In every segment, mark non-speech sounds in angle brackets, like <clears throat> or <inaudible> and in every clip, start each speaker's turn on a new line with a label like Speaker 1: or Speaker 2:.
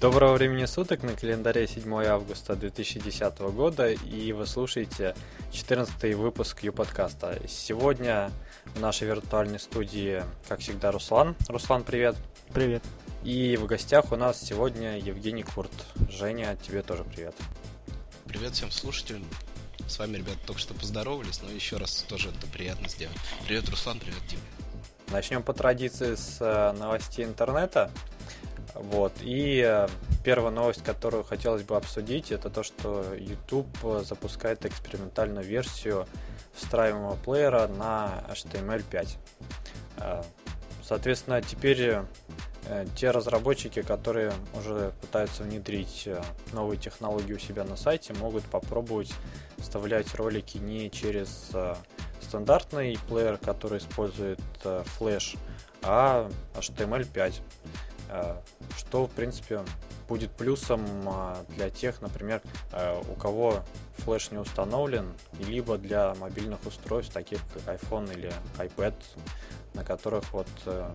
Speaker 1: Доброго времени суток, на календаре 7 августа 2010 года, и вы слушаете 14 выпуск Ю-подкаста. Сегодня в нашей виртуальной студии, как всегда, Руслан. Руслан, привет.
Speaker 2: Привет.
Speaker 1: И в гостях у нас сегодня Евгений Курт. Женя, тебе тоже привет.
Speaker 3: Привет всем слушателям. С вами, ребята, только что поздоровались, но еще раз тоже это приятно сделать. Привет, Руслан, привет, Дима.
Speaker 1: Начнем по традиции с э, новостей интернета. Вот. И э, первая новость, которую хотелось бы обсудить, это то, что YouTube запускает экспериментальную версию встраиваемого плеера на HTML5. Э, соответственно, теперь э, те разработчики, которые уже пытаются внедрить новые технологии у себя на сайте, могут попробовать вставлять ролики не через стандартный плеер, который использует Flash, а HTML5 что, в принципе, будет плюсом а, для тех, например, э, у кого флеш не установлен, либо для мобильных устройств, таких как iPhone или iPad, на которых вот э,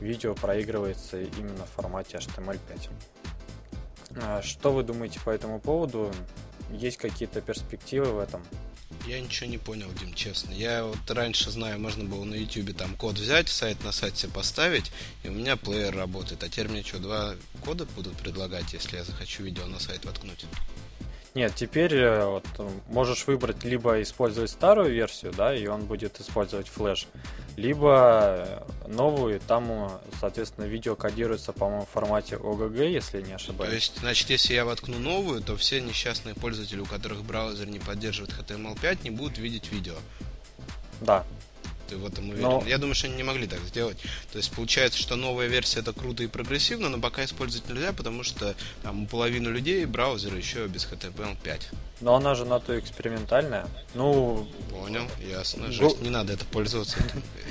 Speaker 1: видео проигрывается именно в формате HTML5. А, что вы думаете по этому поводу? Есть какие-то перспективы в этом?
Speaker 3: Я ничего не понял, Дим, честно. Я вот раньше знаю, можно было на YouTube там код взять, сайт на сайт себе поставить, и у меня плеер работает. А теперь мне что, два кода будут предлагать, если я захочу видео на сайт воткнуть?
Speaker 1: Нет, теперь э, вот, можешь выбрать либо использовать старую версию, да, и он будет использовать флеш, либо новую, там, соответственно, видео кодируется, по-моему, в формате OGG, если не ошибаюсь.
Speaker 3: То есть, значит, если я воткну новую, то все несчастные пользователи, у которых браузер не поддерживает HTML5, не будут видеть видео.
Speaker 1: Да,
Speaker 3: ты в этом уверен? Но... Я думаю, что они не могли так сделать. То есть получается, что новая версия это круто и прогрессивно, но пока использовать нельзя, потому что там у половины людей браузеры еще без HTML5.
Speaker 1: Но она же на то экспериментальная. Ну.
Speaker 3: Понял, ясно. Жесть, не надо это пользоваться.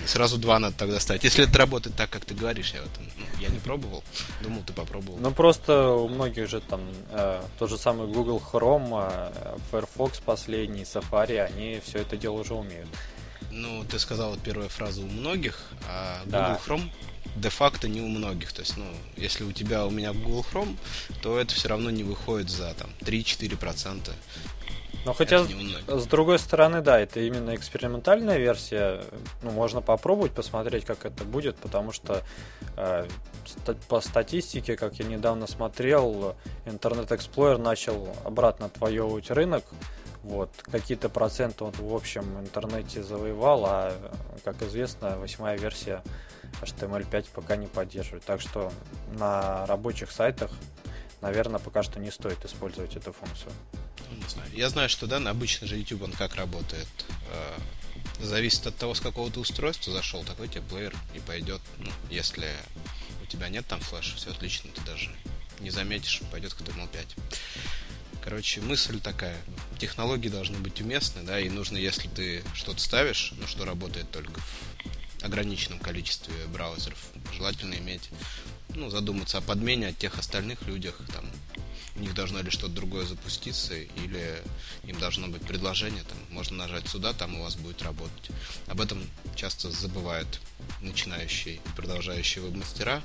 Speaker 3: Сразу два надо тогда ставить. Если это работает так, как ты говоришь, я, вот, ну, я не пробовал. Думал, ты попробовал.
Speaker 1: Ну просто у многих же там э, тот же самый Google Chrome, э, Firefox последний, Safari, они все это дело уже умеют.
Speaker 3: Ну, ты сказал первая фраза у многих, а Google да. Chrome де-факто не у многих. То есть, ну, если у тебя, у меня Google Chrome, то это все равно не выходит за там 3-4%.
Speaker 1: Но хотя, с другой стороны, да, это именно экспериментальная версия. Ну, можно попробовать, посмотреть, как это будет, потому что э, по статистике, как я недавно смотрел, Internet Explorer начал обратно отвоевывать рынок. Вот, какие-то проценты он в общем интернете завоевал, а, как известно, восьмая версия HTML5 пока не поддерживает. Так что на рабочих сайтах, наверное, пока что не стоит использовать эту функцию.
Speaker 3: Не знаю. Я знаю, что да, обычно же YouTube он как работает. Э, зависит от того, с какого ты устройства зашел, такой тебе плеер и пойдет. Ну, если у тебя нет там флеша, все отлично, ты даже не заметишь, пойдет HTML5. Короче, мысль такая. Технологии должны быть уместны, да, и нужно, если ты что-то ставишь, ну, что работает только в ограниченном количестве браузеров, желательно иметь, ну, задуматься о подмене от тех остальных людях, там, у них должно ли что-то другое запуститься, или им должно быть предложение, там, можно нажать сюда, там у вас будет работать. Об этом часто забывают начинающие и продолжающие веб-мастера,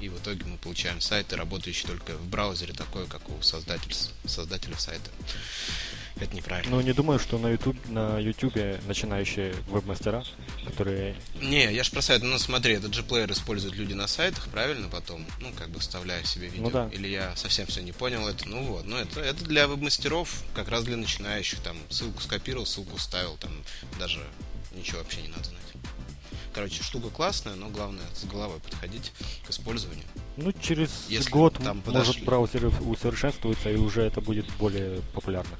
Speaker 3: и в итоге мы получаем сайты, работающие только в браузере, такой, как у создателя, создателя сайта. Это неправильно.
Speaker 2: Ну, не думаю, что на YouTube, на YouTube начинающие веб-мастера, которые...
Speaker 3: Не, я же про сайт, ну смотри, этот же плеер используют люди на сайтах, правильно, потом, ну, как бы вставляя себе видео. Ну, да. Или я совсем все не понял это. Ну вот, ну это, это для веб-мастеров, как раз для начинающих, там, ссылку скопировал, ссылку вставил, там, даже ничего вообще не надо знать. Короче, штука классная, но главное с головой подходить к использованию.
Speaker 2: Ну, через Если год там может браузер усовершенствуется, и уже это будет более популярно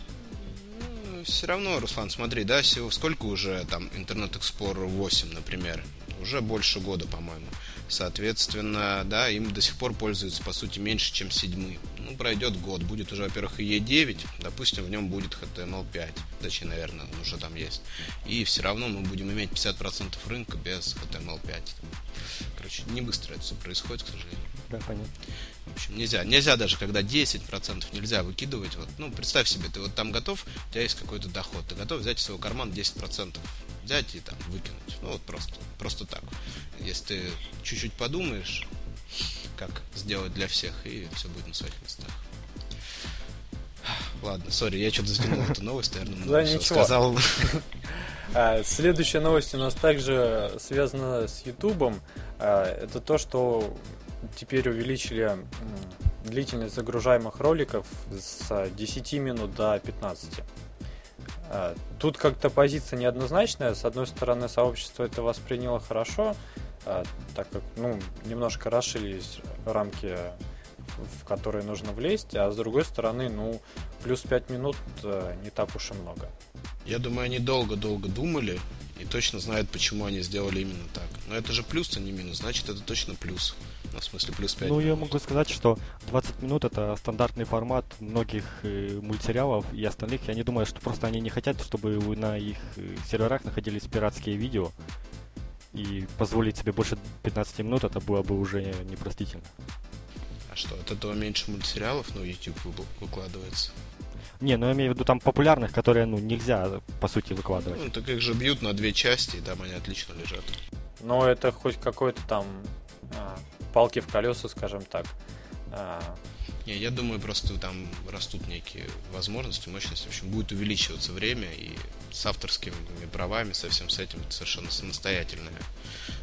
Speaker 3: все равно, Руслан, смотри, да, сколько уже там Internet Explorer 8, например, уже больше года, по-моему. Соответственно, да, им до сих пор пользуются, по сути, меньше, чем седьмым. Ну, пройдет год, будет уже, во-первых, и E9, допустим, в нем будет HTML5, точнее, наверное, он уже там есть. И все равно мы будем иметь 50% рынка без HTML5. Короче, не быстро это все происходит, к сожалению.
Speaker 2: Да, понятно.
Speaker 3: В общем, нельзя. Нельзя даже, когда 10% нельзя выкидывать. Вот, ну, представь себе, ты вот там готов, у тебя есть какой-то доход, ты готов взять из своего кармана 10%, взять и там выкинуть. Ну, вот просто, просто так. Если ты чуть-чуть подумаешь, как сделать для всех, и все будет на своих местах. Ладно, сори, я что-то затянул эту новость, наверное,
Speaker 1: да, ничего. сказал. <laughs> А, следующая новость у нас также связана с Ютубом. А, это то, что теперь увеличили длительность загружаемых роликов с 10 минут до 15. А, тут как-то позиция неоднозначная. С одной стороны, сообщество это восприняло хорошо, так как ну, немножко расширились рамки в которые нужно влезть, а с другой стороны, ну, плюс 5 минут э, не так уж и много.
Speaker 3: Я думаю, они долго-долго думали и точно знают, почему они сделали именно так. Но это же плюс, а не минус, значит, это точно плюс. Ну, в смысле, плюс 5
Speaker 2: Ну, минут. я могу сказать, что 20 минут это стандартный формат многих э, мультсериалов и остальных. Я не думаю, что просто они не хотят, чтобы на их э, серверах находились пиратские видео. И позволить себе больше 15 минут, это было бы уже непростительно.
Speaker 3: А что, от этого меньше мультсериалов, ну, YouTube выкладывается?
Speaker 2: Не, ну я имею в виду там популярных, которые, ну, нельзя, по сути, выкладывать. Ну,
Speaker 3: так их же бьют на две части, и там они отлично лежат.
Speaker 1: Но это хоть какой-то там а, палки в колеса, скажем так. А...
Speaker 3: Не, я думаю, просто там растут некие возможности, мощности. В общем, будет увеличиваться время, и с авторскими правами, со всем с этим, это совершенно самостоятельная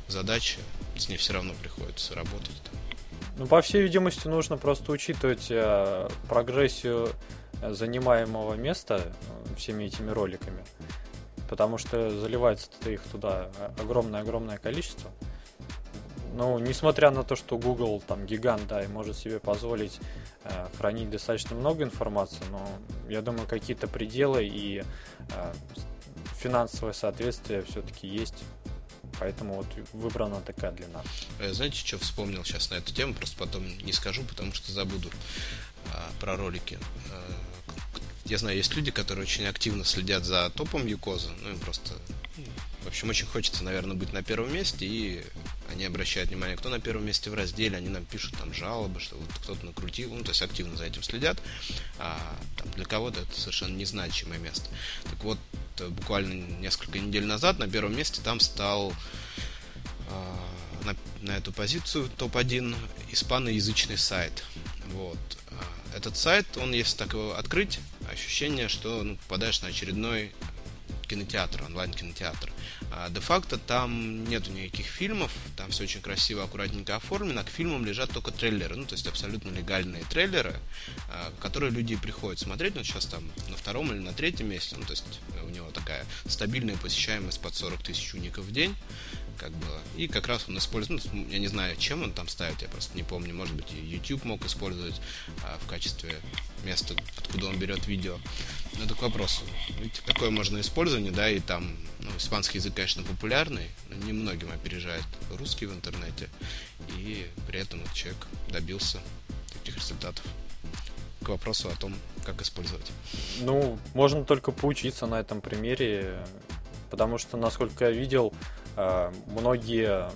Speaker 3: задача. С ней все равно приходится работать.
Speaker 1: Ну, по всей видимости, нужно просто учитывать э, прогрессию занимаемого места всеми этими роликами. Потому что заливается-то их туда огромное-огромное количество. Ну, несмотря на то, что Google там гигант, да, и может себе позволить э, хранить достаточно много информации, но я думаю, какие-то пределы и э, финансовое соответствие все-таки есть поэтому вот выбрана такая длина.
Speaker 3: Э, знаете, что вспомнил сейчас на эту тему, просто потом не скажу, потому что забуду а, про ролики. А, я знаю, есть люди, которые очень активно следят за топом Юкоза, ну им просто в общем, очень хочется, наверное, быть на первом месте, и они обращают внимание, кто на первом месте в разделе, они нам пишут там жалобы, что вот кто-то накрутил, ну, то есть активно за этим следят. А там, для кого-то это совершенно незначимое место. Так вот, буквально несколько недель назад на первом месте там стал а, на, на эту позицию топ-1 испаноязычный сайт. Вот. А, этот сайт, он, если так его открыть, ощущение, что ну, попадаешь на очередной кинотеатр, онлайн-кинотеатр. А, де-факто там нету никаких фильмов, там все очень красиво, аккуратненько оформлено, к фильмам лежат только трейлеры, ну, то есть абсолютно легальные трейлеры, а, которые люди приходят смотреть, ну, сейчас там на втором или на третьем месте, ну, то есть у него такая стабильная посещаемость под 40 тысяч уников в день, как бы, и как раз он использует, ну, я не знаю, чем он там ставит, я просто не помню, может быть, YouTube мог использовать а, в качестве места, откуда он берет видео. Но это к вопросу. Ведь такое можно использование, да, и там, ну, испанский язык, конечно, популярный, но немногим опережает русский в интернете, и при этом вот человек добился таких результатов. К вопросу о том, как использовать.
Speaker 1: Ну, можно только поучиться на этом примере, потому что, насколько я видел, многие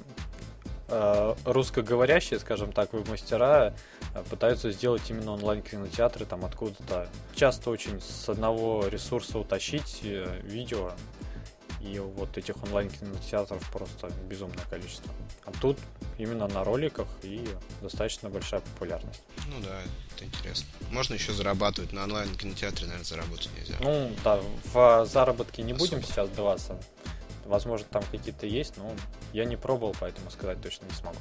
Speaker 1: э, русскоговорящие, скажем так, мастера э, пытаются сделать именно онлайн-кинотеатры там откуда-то. Часто очень с одного ресурса утащить видео, и вот этих онлайн-кинотеатров просто безумное количество. А тут именно на роликах и достаточно большая популярность.
Speaker 3: Ну да, это интересно. Можно еще зарабатывать. На онлайн-кинотеатре, наверное, заработать нельзя.
Speaker 1: Ну да, в заработке не Особо. будем сейчас даваться. Возможно, там какие-то есть, но я не пробовал, поэтому сказать точно не смогу.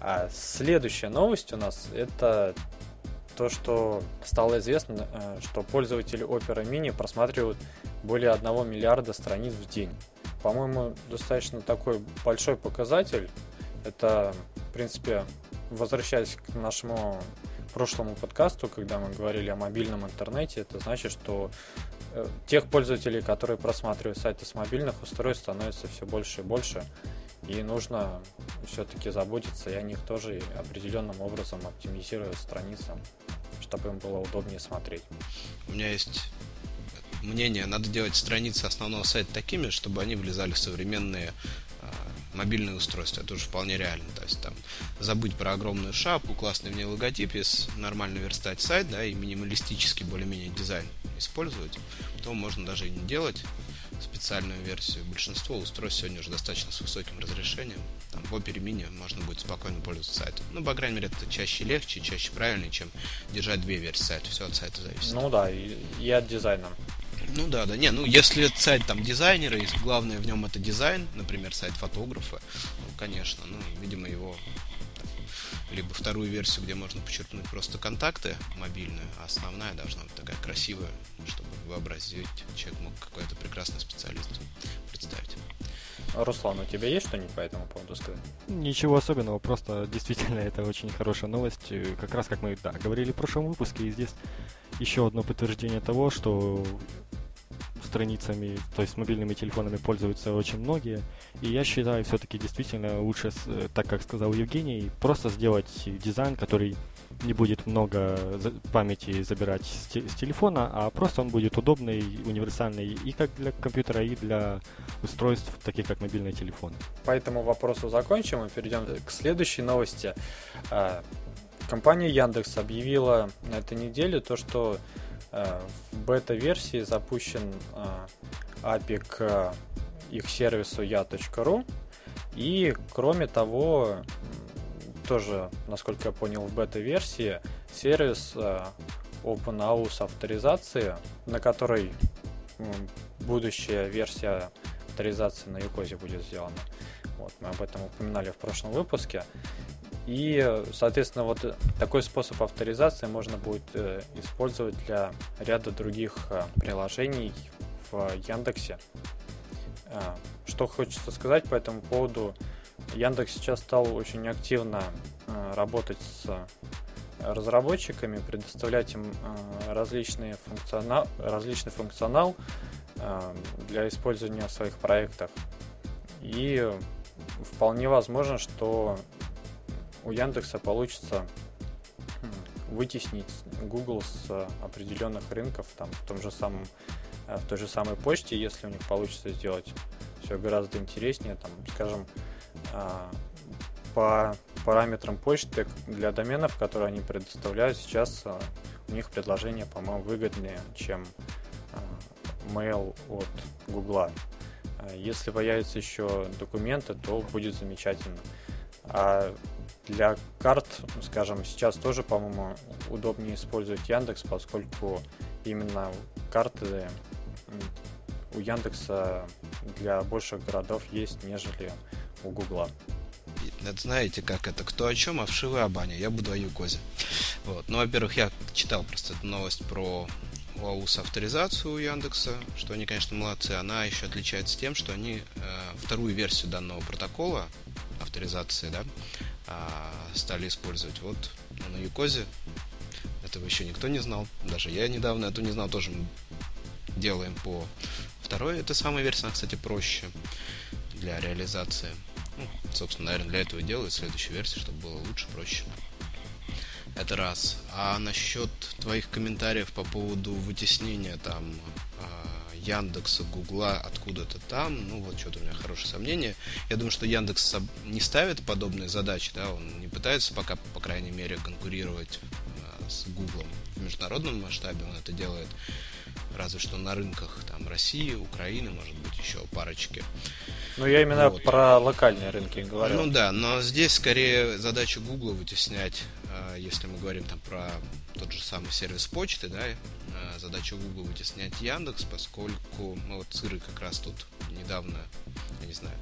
Speaker 1: А следующая новость у нас это то, что стало известно, э, что пользователи Opera Mini просматривают более 1 миллиарда страниц в день. По-моему, достаточно такой большой показатель. Это, в принципе, возвращаясь к нашему прошлому подкасту, когда мы говорили о мобильном интернете, это значит, что тех пользователей, которые просматривают сайты с мобильных устройств, становится все больше и больше. И нужно все-таки заботиться и о них тоже и определенным образом оптимизируя страницы, чтобы им было удобнее смотреть.
Speaker 3: У меня есть мнение, надо делать страницы основного сайта такими, чтобы они влезали в современные мобильное устройство. Это уже вполне реально. То есть там забыть про огромную шапку, классный в ней логотип, если нормально верстать сайт, да, и минималистический более-менее дизайн использовать, то можно даже и не делать специальную версию. Большинство устройств сегодня уже достаточно с высоким разрешением. Там в Opera Mini можно будет спокойно пользоваться сайтом. Ну, по крайней мере, это чаще легче, чаще правильнее, чем держать две версии сайта. Все от сайта зависит.
Speaker 1: Ну да, и, и от дизайна.
Speaker 3: Ну да, да. Не, ну если сайт там дизайнера, и главное в нем это дизайн, например, сайт фотографа, ну, конечно, ну, видимо, его либо вторую версию, где можно почерпнуть просто контакты мобильную, а основная должна быть такая красивая, чтобы вообразить, человек мог какой-то прекрасный специалист представить.
Speaker 1: Руслан, у тебя есть что-нибудь по этому поводу сказать?
Speaker 2: Ничего особенного, просто действительно это очень хорошая новость. Как раз как мы да, говорили в прошлом выпуске, и здесь еще одно подтверждение того, что страницами, то есть мобильными телефонами пользуются очень многие. И я считаю, все-таки действительно лучше, э, так как сказал Евгений, просто сделать дизайн, который не будет много памяти забирать с, с телефона, а просто он будет удобный, универсальный и как для компьютера, и для устройств, таких как мобильные телефоны.
Speaker 1: По этому вопросу закончим и перейдем к следующей новости. А, компания Яндекс объявила на этой неделе то, что в бета-версии запущен э, API к их сервису ya.ru. И кроме того, тоже, насколько я понял, в бета-версии сервис э, OpenAUS авторизации, на которой будущая версия авторизации на Юкозе будет сделана. Вот, мы об этом упоминали в прошлом выпуске. И, соответственно, вот такой способ авторизации можно будет э, использовать для ряда других э, приложений в Яндексе. Э, что хочется сказать по этому поводу. Яндекс сейчас стал очень активно работать с разработчиками, предоставлять им различные функционал, различный функционал для использования в своих проектах. И вполне возможно, что у Яндекса получится вытеснить Google с определенных рынков, там, в том же самом, э, в той же самой почте, если у них получится сделать все гораздо интереснее, там, скажем, а, по параметрам почты для доменов, которые они предоставляют, сейчас э, у них предложение, по-моему, выгоднее, чем э, mail от Google. Если появятся еще документы, то будет замечательно. А для карт, скажем, сейчас тоже, по-моему, удобнее использовать Яндекс, поскольку именно карты у Яндекса для больших городов есть, нежели у Гугла.
Speaker 3: Это знаете, как это, кто о чем, а вшивы о бане. Я буду о Юкозе. Вот. Ну, во-первых, я читал просто эту новость про ОАУС авторизацию у Яндекса, что они, конечно, молодцы. Она еще отличается тем, что они э, вторую версию данного протокола авторизации, да, стали использовать. Вот на Юкозе этого еще никто не знал. Даже я недавно эту не знал, тоже делаем по второй. Это самая версия, она, кстати, проще для реализации. Ну, собственно, наверное, для этого делают следующую версию, чтобы было лучше, проще. Это раз. А насчет твоих комментариев по поводу вытеснения там Яндекса, Гугла откуда-то там. Ну, вот что-то у меня хорошее сомнение. Я думаю, что Яндекс не ставит подобные задачи, да, он не пытается пока, по крайней мере, конкурировать э, с Гуглом в международном масштабе, он это делает разве что на рынках там России, Украины, может быть, еще парочки.
Speaker 1: Ну, я именно вот. про локальные рынки говорю.
Speaker 3: Ну да, но здесь скорее задача Гугла вытеснять, э, если мы говорим там про тот же самый сервис почты, да, э, задача Google вытеснять Яндекс, поскольку мы вот с Ирой как раз тут недавно, я не знаю,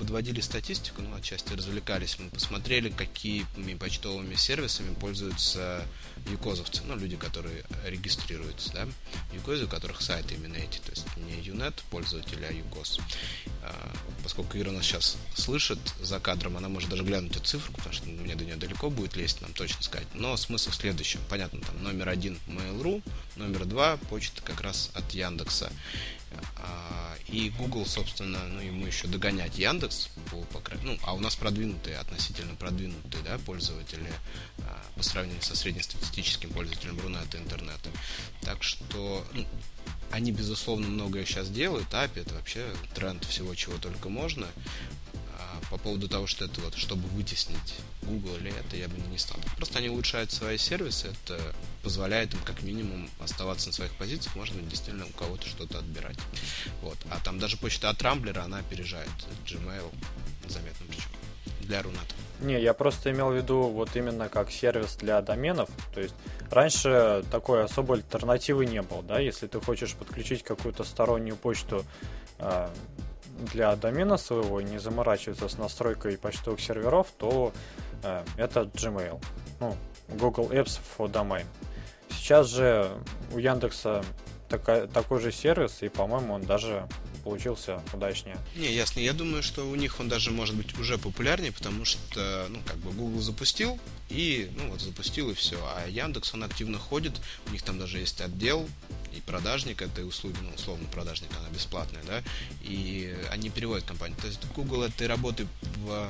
Speaker 3: подводили статистику, ну, отчасти развлекались. Мы посмотрели, какими почтовыми сервисами пользуются юкозовцы, ну, люди, которые регистрируются, да, юкозы, у которых сайты именно эти, то есть не Юнет пользователи, а юкоз. А, поскольку Ира нас сейчас слышит за кадром, она может даже глянуть эту цифру, потому что мне до нее далеко будет лезть, нам точно сказать. Но смысл в следующем. Понятно, там номер один Mail.ru, номер два почта как раз от Яндекса. А, и Google, собственно, ну, ему еще догонять Яндекс, по, по, ну, а у нас продвинутые, относительно продвинутые, да, пользователи а, по сравнению со среднестатистическим пользователем Рунета интернета. Так что, ну, они, безусловно, многое сейчас делают. API это вообще тренд всего, чего только можно. А, по поводу того, что это вот, чтобы вытеснить Google или это, я бы не стал. Просто они улучшают свои сервисы, это позволяет им как минимум оставаться на своих позициях, быть, действительно у кого-то что-то отбирать. Вот. А там даже почта от Рамблера, она опережает Gmail заметно причем для Руната.
Speaker 1: Не, я просто имел в виду вот именно как сервис для доменов. То есть раньше такой особой альтернативы не было, да, если ты хочешь подключить какую-то стороннюю почту э, для домена своего и не заморачиваться с настройкой почтовых серверов, то э, это Gmail. Ну, Google Apps for Domain. Сейчас же у Яндекса такая, такой же сервис, и, по-моему, он даже получился удачнее.
Speaker 3: Не, ясно. Я думаю, что у них он даже может быть уже популярнее, потому что, ну, как бы Google запустил, и, ну, вот запустил и все. А Яндекс, он активно ходит, у них там даже есть отдел, и продажник этой услуги, ну, условно, продажник, она бесплатная, да, и они переводят компанию. То есть Google этой работы в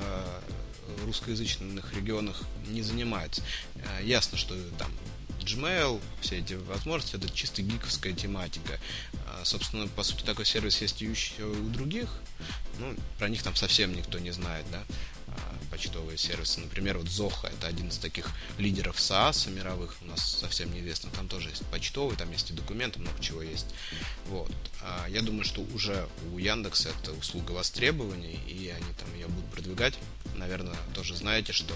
Speaker 3: русскоязычных регионах не занимается. Э, ясно, что там Gmail, все эти возможности, это чисто гиковская тематика. А, собственно, по сути, такой сервис есть еще у других. Ну, про них там совсем никто не знает, да почтовые сервисы. Например, вот Zoho это один из таких лидеров SaaS мировых, у нас совсем неизвестно. Там тоже есть почтовый, там есть и документы, много чего есть. Вот. А я думаю, что уже у Яндекса это услуга востребований, и они там ее будут продвигать. Наверное, тоже знаете, что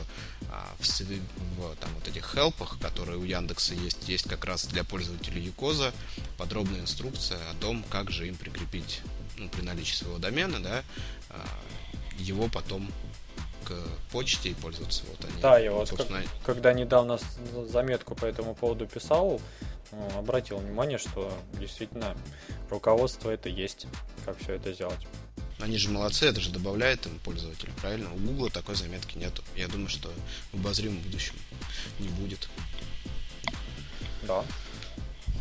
Speaker 3: а, в, в там вот этих хелпах, которые у Яндекса есть, есть как раз для пользователей Юкоза подробная инструкция о том, как же им прикрепить ну, при наличии своего домена, да, а, его потом к почте и пользоваться. Вот они,
Speaker 1: да, я вот собственно... как, когда недавно заметку по этому поводу писал, ну, обратил внимание, что действительно руководство это есть, как все это сделать.
Speaker 3: Они же молодцы, это же добавляет им пользователя, правильно? У Google такой заметки нету. Я думаю, что в обозримом будущем не будет.
Speaker 1: Да.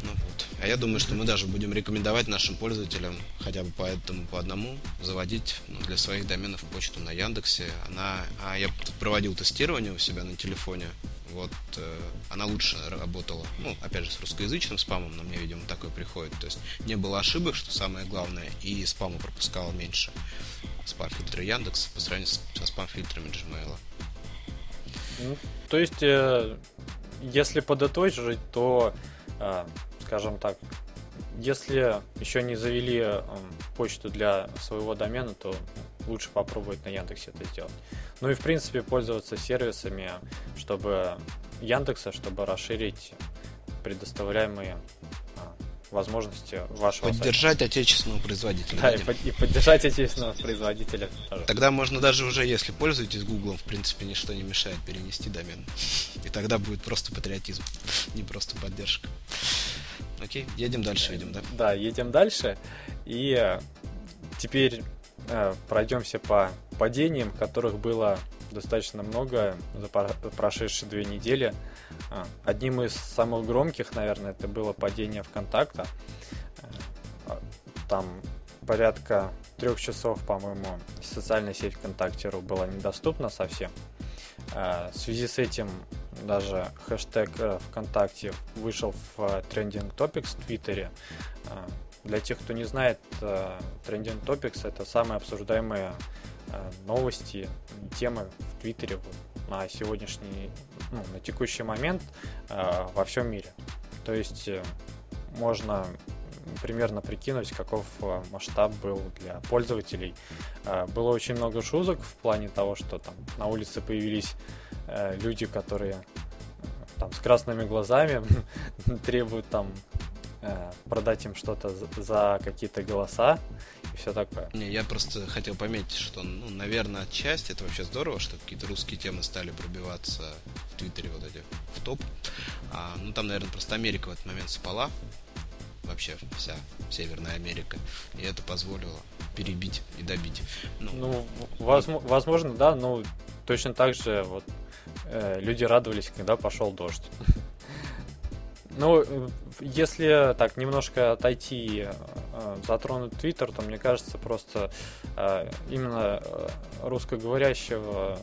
Speaker 3: Ну вот. А я думаю, что мы даже будем рекомендовать нашим пользователям хотя бы по этому по одному заводить ну, для своих доменов почту на Яндексе. Она, а я проводил тестирование у себя на телефоне. Вот э, она лучше работала. Ну, опять же, с русскоязычным спамом, на мне, видимо, такое приходит. То есть не было ошибок, что самое главное, и спама пропускала меньше. Спам-фильтры Яндекс по сравнению со спам-фильтрами Gmail.
Speaker 1: Ну, то есть, э, если подытожить, то э, скажем так, если еще не завели э, почту для своего домена, то лучше попробовать на Яндексе это сделать. Ну и в принципе пользоваться сервисами, чтобы Яндекса, чтобы расширить предоставляемые а, возможности вашего
Speaker 3: Поддержать сайта. отечественного производителя.
Speaker 1: Да, и, и поддержать отечественного производителя
Speaker 3: тоже. Тогда можно даже уже, если пользуетесь Гуглом, в принципе, ничто не мешает перенести домен. И тогда будет просто патриотизм, не просто поддержка. Окей, едем дальше, видим, да?
Speaker 1: Да, едем дальше. И э, теперь э, пройдемся по падениям, которых было достаточно много за прошедшие две недели. Э, одним из самых громких, наверное, это было падение ВКонтакта. Э, там порядка трех часов, по-моему, социальная сеть ВКонтакте.ру была недоступна совсем. В связи с этим даже хэштег э, ВКонтакте вышел в Trending Topics в Твиттере. Э, для тех, кто не знает, э, Trending Topics это самые обсуждаемые новости, темы в Твиттере на сегодняшний, ну, на текущий момент во всем мире. То есть можно примерно прикинуть, каков масштаб был для пользователей. Было очень много шуток в плане того, что там на улице появились Э, люди, которые э, там с красными глазами <laughs> требуют там э, продать им что-то за какие-то голоса и все такое.
Speaker 3: Не, я просто хотел пометить, что, ну, наверное, отчасти это вообще здорово, что какие-то русские темы стали пробиваться в Твиттере вот эти в топ. А, ну, там, наверное, просто Америка в этот момент спала, вообще вся Северная Америка, и это позволило перебить и добить.
Speaker 1: Ну, ну возможно, возможно, да, но точно так же вот Э, люди радовались, когда пошел дождь. <laughs> Ну, если так немножко отойти, э, затронуть Твиттер, то мне кажется, просто э, именно русскоговорящего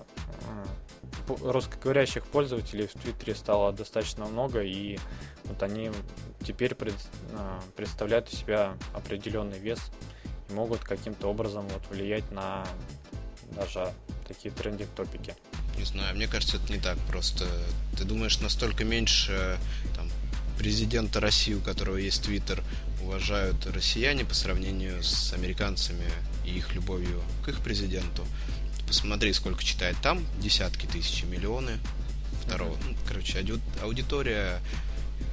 Speaker 1: русскоговорящих пользователей в Твиттере стало достаточно много, и вот они теперь пред, представляют из себя определенный вес и могут каким-то образом вот влиять на даже такие трендинг-топики.
Speaker 3: Не знаю, мне кажется, это не так просто. Ты думаешь, настолько меньше там, президента России, у которого есть Твиттер, уважают россияне по сравнению с американцами и их любовью к их президенту. Посмотри, сколько читает там, десятки тысяч, миллионы. Второго, ну, короче, аудитория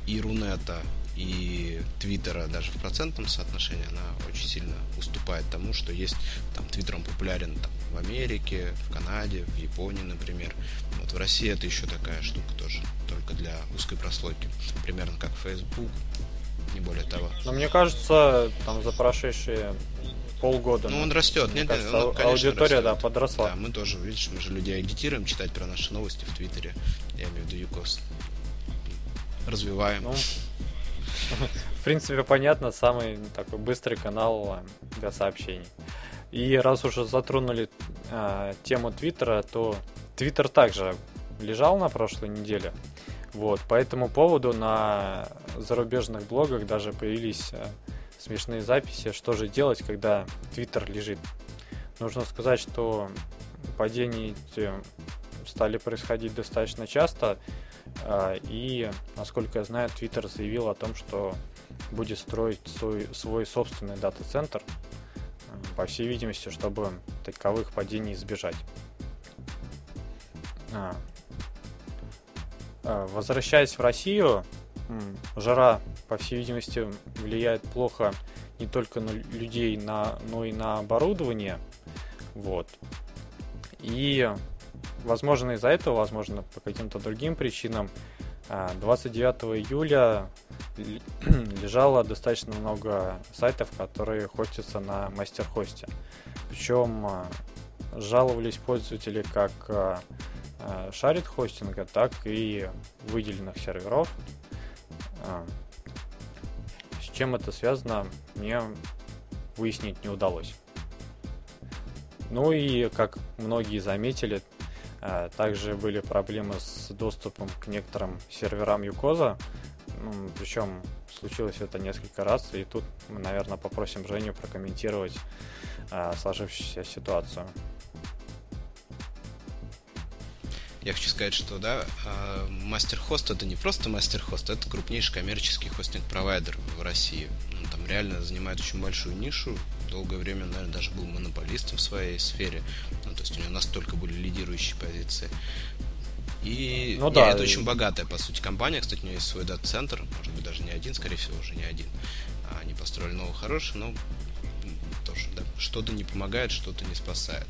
Speaker 3: и Рунета, и Твиттера даже в процентном соотношении она очень сильно уступает тому, что есть там Твиттер он популярен там, в Америке, в Канаде, в Японии, например. Вот в России это еще такая штука тоже, только для узкой прослойки. Примерно как Facebook, не более того.
Speaker 1: Но мне кажется, там за прошедшие полгода.
Speaker 3: Ну, он растет. Мне
Speaker 1: Нет, кажется, он, аудитория, растет. да, подросла.
Speaker 3: Да, мы тоже, видишь, мы же людей агитируем читать про наши новости в Твиттере. Я имею в виду ЮКОС. Развиваем. Ну,
Speaker 1: в принципе, понятно, самый такой быстрый канал для сообщений. И раз уже затронули э, тему Твиттера, то Твиттер также лежал на прошлой неделе. Вот, по этому поводу на зарубежных блогах даже появились э, смешные записи, что же делать, когда Твиттер лежит. Нужно сказать, что падения стали происходить достаточно часто, и, насколько я знаю, Твиттер заявил о том, что будет строить свой, свой собственный дата-центр, по всей видимости, чтобы таковых падений избежать. А. А, возвращаясь в Россию, жара, по всей видимости, влияет плохо не только на людей, на, но и на оборудование. Вот. И, возможно, из-за этого, возможно, по каким-то другим причинам, 29 а, июля <clears throat> лежало достаточно много сайтов, которые хостятся на мастер-хосте. Причем а, жаловались пользователи как а, шарит хостинга, так и выделенных серверов. С чем это связано, мне выяснить не удалось. Ну и, как многие заметили, также были проблемы с доступом к некоторым серверам Юкоза, ну, причем случилось это несколько раз, и тут мы, наверное, попросим Женю прокомментировать а, сложившуюся ситуацию.
Speaker 3: Я хочу сказать, что да, мастер-хост это не просто мастер-хост, это крупнейший коммерческий хостинг-провайдер в России. Он там реально занимает очень большую нишу, долгое время, наверное, даже был монополистом в своей сфере. Ну, то есть у него настолько были лидирующие позиции. И ну, да, это и... очень богатая, по сути, компания. Кстати, у нее есть свой дата-центр, может быть, даже не один, скорее всего, уже не один. А они построили новый хороший, но тоже, да, что-то не помогает, что-то не спасает.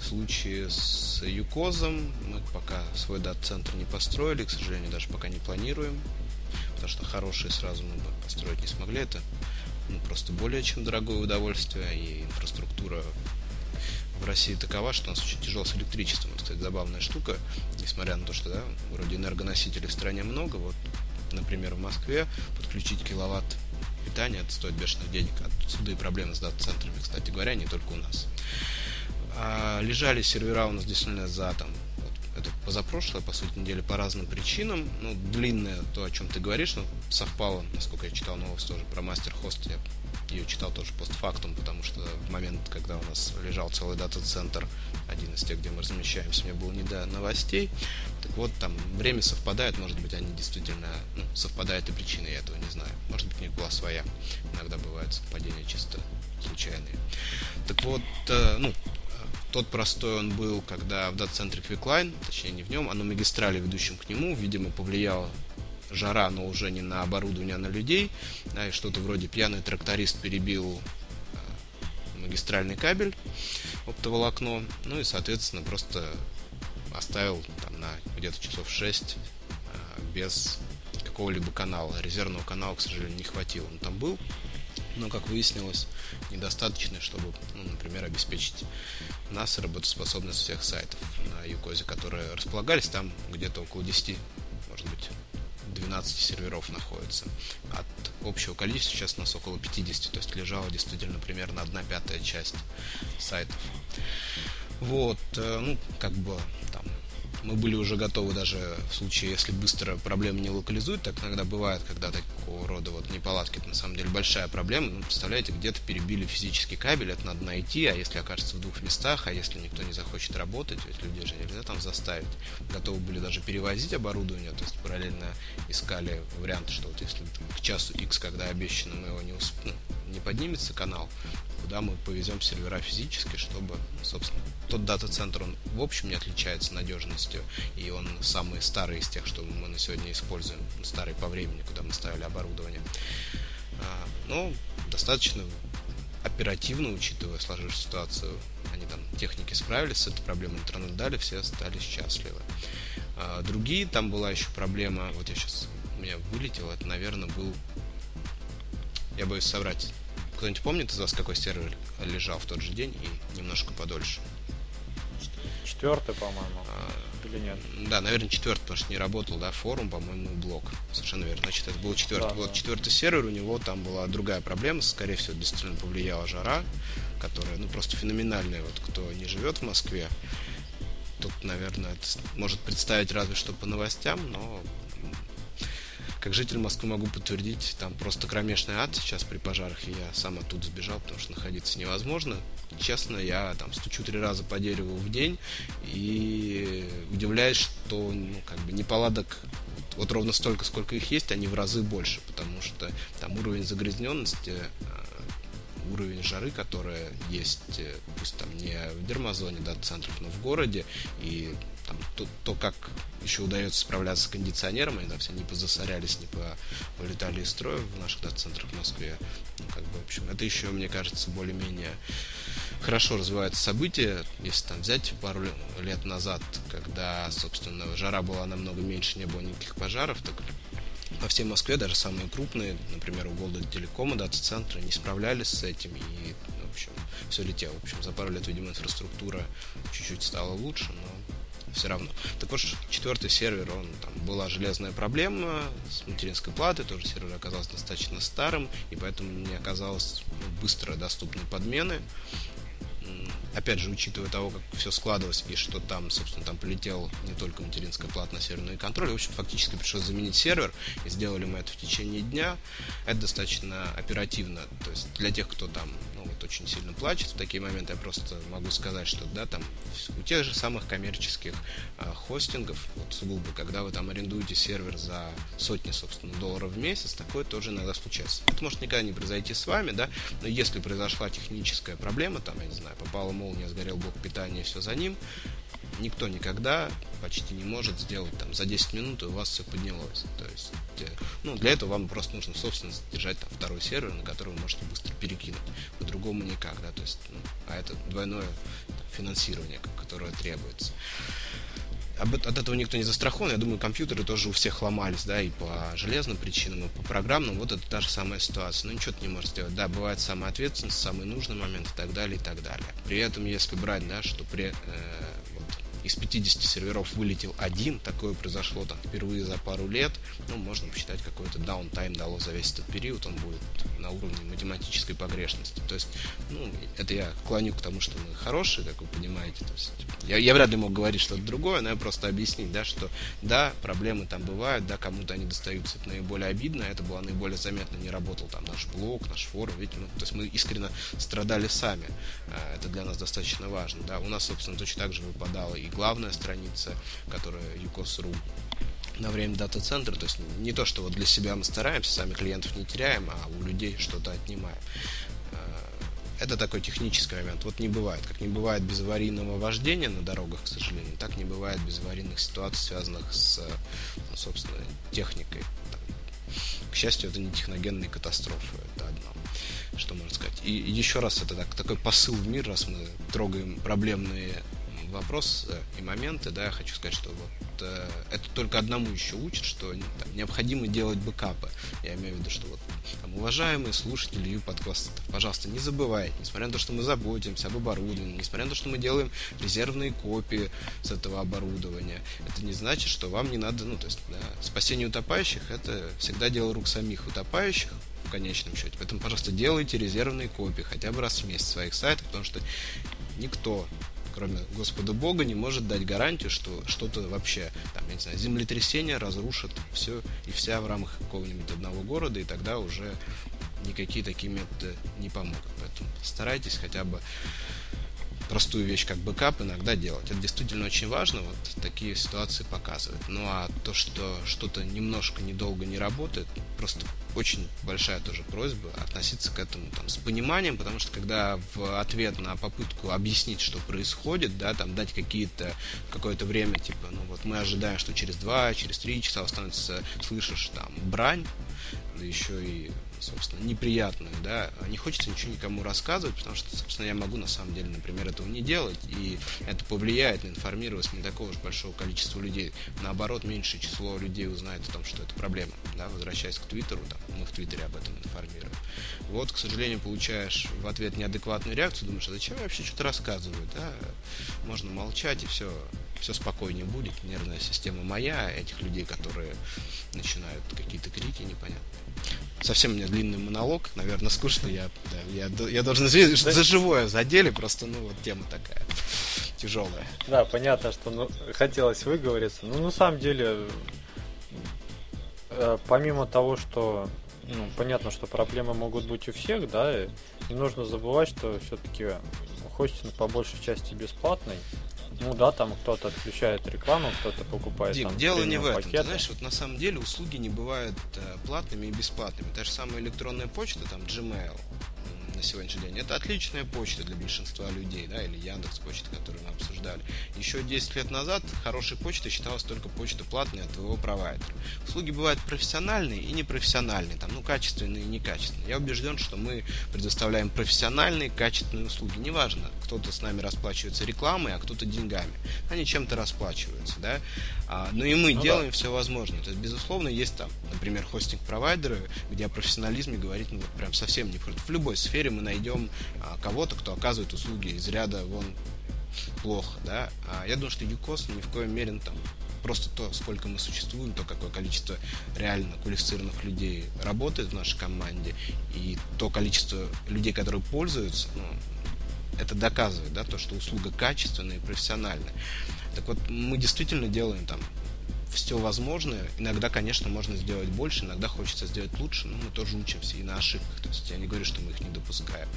Speaker 3: В случае с Юкозом мы пока свой дата-центр не построили, к сожалению, даже пока не планируем, потому что хорошие сразу мы бы построить не смогли. Это ну, просто более чем дорогое удовольствие, и инфраструктура в России такова, что у нас очень тяжело с электричеством. Это, кстати, забавная штука, несмотря на то, что, да, вроде энергоносителей в стране много, вот, например, в Москве подключить киловатт питания, это стоит бешеных денег. Отсюда и проблемы с дата-центрами, кстати говоря, не только у нас. А лежали сервера у нас действительно за там это позапрошлая, по сути, неделя по разным причинам. Ну, длинное то, о чем ты говоришь, ну, совпало, насколько я читал новость тоже про мастер-хост, я ее читал тоже постфактум, потому что в момент, когда у нас лежал целый дата-центр, один из тех, где мы размещаемся, мне было не до новостей. Так вот, там время совпадает, может быть, они действительно ну, совпадают и причины, я этого не знаю. Может быть, у них была своя. Иногда бывают совпадения чисто случайные. Так вот, э, ну, тот простой он был, когда в дата-центре QuickLine, точнее не в нем, а на магистрали, ведущем к нему, видимо, повлияла жара, но уже не на оборудование, а на людей. Да, и что-то вроде пьяный тракторист перебил э, магистральный кабель, оптоволокно, ну и, соответственно, просто оставил там на где-то часов 6 э, без какого-либо канала. Резервного канала, к сожалению, не хватило. Он там был, но, как выяснилось, недостаточно, чтобы, ну, например, обеспечить нас работоспособность всех сайтов на Юкозе, которые располагались там где-то около 10, может быть, 12 серверов находится. От общего количества сейчас у нас около 50, то есть лежала действительно примерно 1 пятая часть сайтов. Вот, э, ну, как бы мы были уже готовы даже в случае, если быстро проблемы не локализуют, так иногда бывает, когда такого рода вот неполадки, это на самом деле большая проблема. Ну, представляете, где-то перебили физический кабель, это надо найти, а если окажется в двух местах, а если никто не захочет работать, ведь людей же нельзя там заставить. Готовы были даже перевозить оборудование, то есть параллельно искали варианты, что вот если к часу X, когда обещано, мы его не, усп... ну, не поднимется канал, куда мы повезем сервера физически, чтобы, собственно, тот дата-центр, он в общем не отличается надежностью, и он самый старый из тех, что мы на сегодня используем, старый по времени, куда мы ставили оборудование. Но достаточно оперативно, учитывая сложившуюся ситуацию, они там, техники справились с этой проблемой, интернет дали, все стали счастливы. А, другие, там была еще проблема, вот я сейчас, у меня вылетело, это, наверное, был, я боюсь соврать, кто-нибудь помнит из вас, какой сервер лежал в тот же день и немножко подольше?
Speaker 1: Четвертый, по-моему. А, Или нет?
Speaker 3: Да, наверное, четвертый, потому что не работал, да, форум, по-моему, блок. Совершенно верно. Значит, это был четвертый. Да, вот да. четвертый сервер, у него там была другая проблема, скорее всего, действительно повлияла жара, которая, ну, просто феноменальная. Вот кто не живет в Москве, тут, наверное, это может представить разве что по новостям, но как житель Москвы могу подтвердить, там просто кромешный ад сейчас при пожарах, и я сам оттуда сбежал, потому что находиться невозможно. Честно, я там стучу три раза по дереву в день и удивляюсь, что ну, как бы неполадок вот ровно столько, сколько их есть, они в разы больше, потому что там уровень загрязненности а, уровень жары, которая есть, э, пусть там не в дермозоне дата-центров, но в городе, и там, то, то, как еще удается справляться с кондиционером, они там все не позасорялись, не вылетали из строя в наших дата-центрах в Москве. Ну, как бы, в общем, это еще, мне кажется, более-менее хорошо развивается событие. Если там взять пару лет назад, когда, собственно, жара была намного меньше, не было никаких пожаров, так по всей Москве, даже самые крупные, например, у Голда Телекома, дата-центры, не справлялись с этим, и, в общем, все летело. В общем, за пару лет, видимо, инфраструктура чуть-чуть стала лучше, но все равно. Так вот, четвертый сервер, он там была железная проблема с материнской платой, тоже сервер оказался достаточно старым, и поэтому не оказалось быстро доступной подмены опять же, учитывая того, как все складывалось, и что там, собственно, там полетел не только материнская плата на серверный контроль, в общем, фактически пришлось заменить сервер, и сделали мы это в течение дня. Это достаточно оперативно, то есть для тех, кто там, ну, вот очень сильно плачет в такие моменты, я просто могу сказать, что, да, там у тех же самых коммерческих э, хостингов, вот сугубо, когда вы там арендуете сервер за сотни, собственно, долларов в месяц, такое тоже иногда случается. Это может никогда не произойти с вами, да, но если произошла техническая проблема, там, я не знаю, попала молния, сгорел блок питания, все за ним, никто никогда почти не может сделать там за 10 минут, и у вас все поднялось. То есть, э, ну, для этого вам просто нужно, собственно, держать там второй сервер, на который вы можете быстро перекинуть. По-другому никак, да, то есть, ну, а это двойное финансирование, которое требуется от этого никто не застрахован. Я думаю, компьютеры тоже у всех ломались, да, и по железным причинам, и по программным. Вот это та же самая ситуация. Ну, ничего ты не можешь сделать. Да, бывает самая ответственность, самый нужный момент и так далее, и так далее. При этом, если брать, да, что при, э, из 50 серверов вылетел один, такое произошло там впервые за пару лет, ну, можно посчитать какой-то даунтайм дало за весь этот период, он будет на уровне математической погрешности. То есть, ну, это я клоню к тому, что мы хорошие, как вы понимаете. То есть, я, я вряд ли мог говорить что-то другое, но я просто объяснить, да, что да, проблемы там бывают, да, кому-то они достаются, это наиболее обидно, это было наиболее заметно, не работал там наш блог, наш форум, ведь мы, то есть мы искренне страдали сами, а, это для нас достаточно важно, да, у нас, собственно, точно так же выпадало и главная страница, которая UCOS.ru на время дата-центра, то есть не то, что вот для себя мы стараемся, сами клиентов не теряем, а у людей что-то отнимаем. Э, это такой технический момент. Вот не бывает. Как не бывает без аварийного вождения на дорогах, к сожалению, так не бывает без аварийных ситуаций, связанных с, ну, собственно, техникой. К счастью, это не техногенные катастрофы, это одно, что можно сказать. И еще раз, это так, такой посыл в мир, раз мы трогаем проблемные вопрос э, и моменты, да, я хочу сказать, что вот э, это только одному еще учит, что там, необходимо делать бэкапы. Я имею в виду, что вот там, уважаемые слушатели ю подкастов, пожалуйста, не забывайте, несмотря на то, что мы заботимся об оборудовании, несмотря на то, что мы делаем резервные копии с этого оборудования, это не значит, что вам не надо, ну, то есть, да, спасение утопающих это всегда дело рук самих утопающих, в конечном счете. Поэтому, пожалуйста, делайте резервные копии хотя бы раз в месяц своих сайтов, потому что никто кроме Господа Бога, не может дать гарантию, что что-то вообще, там, я не знаю, землетрясение разрушит все и вся в рамках какого-нибудь одного города, и тогда уже никакие такие методы не помогут. Поэтому старайтесь хотя бы простую вещь, как бэкап, иногда делать. Это действительно очень важно, вот такие ситуации показывают. Ну а то, что что-то немножко недолго не работает, просто очень большая тоже просьба относиться к этому там, с пониманием, потому что когда в ответ на попытку объяснить, что происходит, да, там дать какие-то какое-то время, типа, ну вот мы ожидаем, что через два, через три часа становится, слышишь там брань, да еще и собственно, неприятную, да, не хочется ничего никому рассказывать, потому что, собственно, я могу, на самом деле, например, этого не делать, и это повлияет на информированность не такого уж большого количества людей. Наоборот, меньшее число людей узнает о том, что это проблема, да, возвращаясь к Твиттеру, там, мы в Твиттере об этом информируем. Вот, к сожалению, получаешь в ответ неадекватную реакцию, думаешь, а зачем я вообще что-то рассказываю, да, можно молчать и все, все спокойнее будет, нервная система моя, этих людей, которые начинают какие-то крики непонятные совсем у меня длинный монолог, наверное, скучно. Я, да, я, я должен извиниться, что за живое задели, просто, ну, вот тема такая тяжелая.
Speaker 1: Да, понятно, что ну, хотелось выговориться. Ну, на самом деле, э, помимо того, что ну, понятно, что проблемы могут быть у всех, да, и не нужно забывать, что все-таки хостинг по большей части бесплатный. Ну да, там кто-то отключает рекламу, кто-то покупает
Speaker 3: Дик,
Speaker 1: там
Speaker 3: дело не в этом. Ты знаешь, вот на самом деле услуги не бывают э, платными и бесплатными. Та же самая электронная почта, там Gmail, на сегодняшний день. Это отличная почта для большинства людей, да, или Яндекс почта, которую мы обсуждали. Еще 10 лет назад хорошей почтой считалась только почта платная от твоего провайдера. Услуги бывают профессиональные и непрофессиональные, там, ну, качественные и некачественные. Я убежден, что мы предоставляем профессиональные, качественные услуги. Неважно, кто-то с нами расплачивается рекламой, а кто-то деньгами. Они чем-то расплачиваются, да. А, но и мы ну, делаем да. все возможное. То есть, безусловно, есть там, например, хостинг-провайдеры, где о профессионализме говорить, ну, вот прям совсем не. В любой сфере мы найдем а, кого-то, кто оказывает услуги из ряда вон плохо, да. А я думаю, что UCOS ни в коем мере ну, там просто то, сколько мы существуем, то, какое количество реально квалифицированных людей работает в нашей команде, и то количество людей, которые пользуются, ну, это доказывает, да, то, что услуга качественная и профессиональная. Так вот, мы действительно делаем там все возможное. Иногда, конечно, можно сделать больше, иногда хочется сделать лучше, но мы тоже учимся и на ошибках. То есть я не говорю, что мы их не допускаем.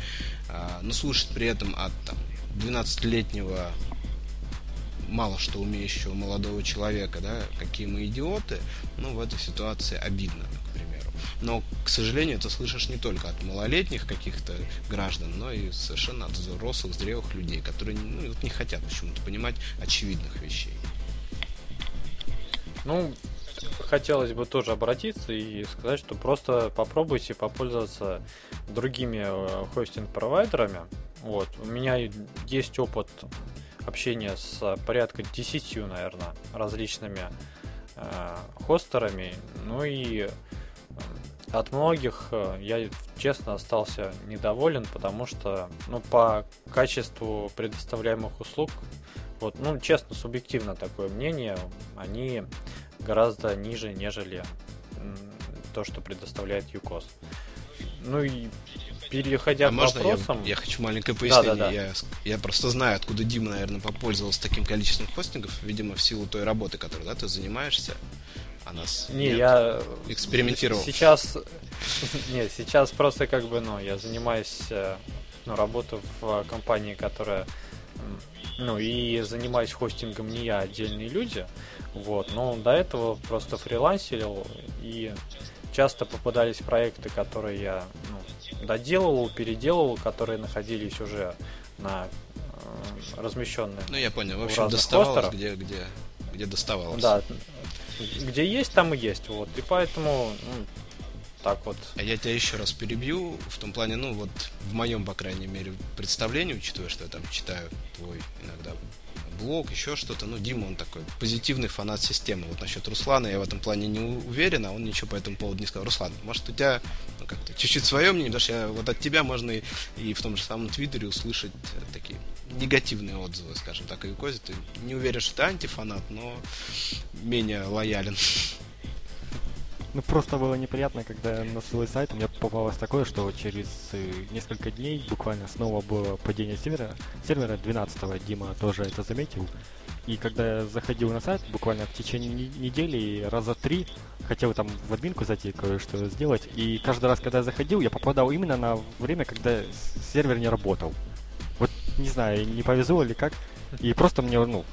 Speaker 3: А, но слушать при этом от там, 12-летнего мало что умеющего молодого человека, да, какие мы идиоты, ну, в этой ситуации обидно, к примеру. Но, к сожалению, это слышишь не только от малолетних каких-то граждан, но и совершенно от взрослых, зрелых людей, которые ну, не хотят почему-то понимать очевидных вещей.
Speaker 1: Ну, хотелось бы тоже обратиться и сказать, что просто попробуйте попользоваться другими э, хостинг-провайдерами. Вот. У меня есть опыт общения с порядка 10, наверное, различными э, хостерами. Ну и э, от многих э, я честно остался недоволен, потому что ну, по качеству предоставляемых услуг вот, ну, честно, субъективно такое мнение, они гораздо ниже, нежели то, что предоставляет ЮКОС. Ну и переходя а к
Speaker 3: можно
Speaker 1: вопросам...
Speaker 3: Я, я хочу маленькое пояснение. Да, да, да. Я, я просто знаю, откуда Дима, наверное, попользовался таким количеством хостингов, видимо, в силу той работы, которой да, ты занимаешься. А нас
Speaker 1: не, нет. я
Speaker 3: экспериментировал.
Speaker 1: Сейчас, <laughs> нет, сейчас просто как бы, ну, я занимаюсь, э, ну, работаю в компании, которая ну и занимаюсь хостингом не я, а отдельные люди. Вот, но до этого просто фрилансерил и часто попадались проекты, которые я ну, доделывал, переделывал, которые находились уже на э, размещенные.
Speaker 3: Ну я понял, в общем, доставалось, где, где, где доставалось.
Speaker 1: Да, где есть, там и есть, вот. И поэтому ну, так вот.
Speaker 3: А я тебя еще раз перебью, в том плане, ну вот в моем, по крайней мере, представлении, учитывая, что я там читаю твой иногда блог, еще что-то. Ну, Дима, он такой позитивный фанат системы. Вот насчет Руслана я в этом плане не уверен, а он ничего по этому поводу не сказал. Руслан, может, у тебя ну, как-то чуть-чуть свое мнение, потому что я, вот от тебя можно и, и в том же самом Твиттере услышать э, такие негативные отзывы, скажем так, и Кози. Ты не уверен, что ты антифанат, но менее лоялен.
Speaker 2: Ну, просто было неприятно, когда на свой сайт у меня попалось такое, что через э, несколько дней буквально снова было падение сервера. Сервера 12 Дима тоже это заметил. И когда я заходил на сайт, буквально в течение недели, раза три, хотел там в админку зайти, кое-что сделать. И каждый раз, когда я заходил, я попадал именно на время, когда сервер не работал. Вот, не знаю, не повезло или как. И просто мне, ну,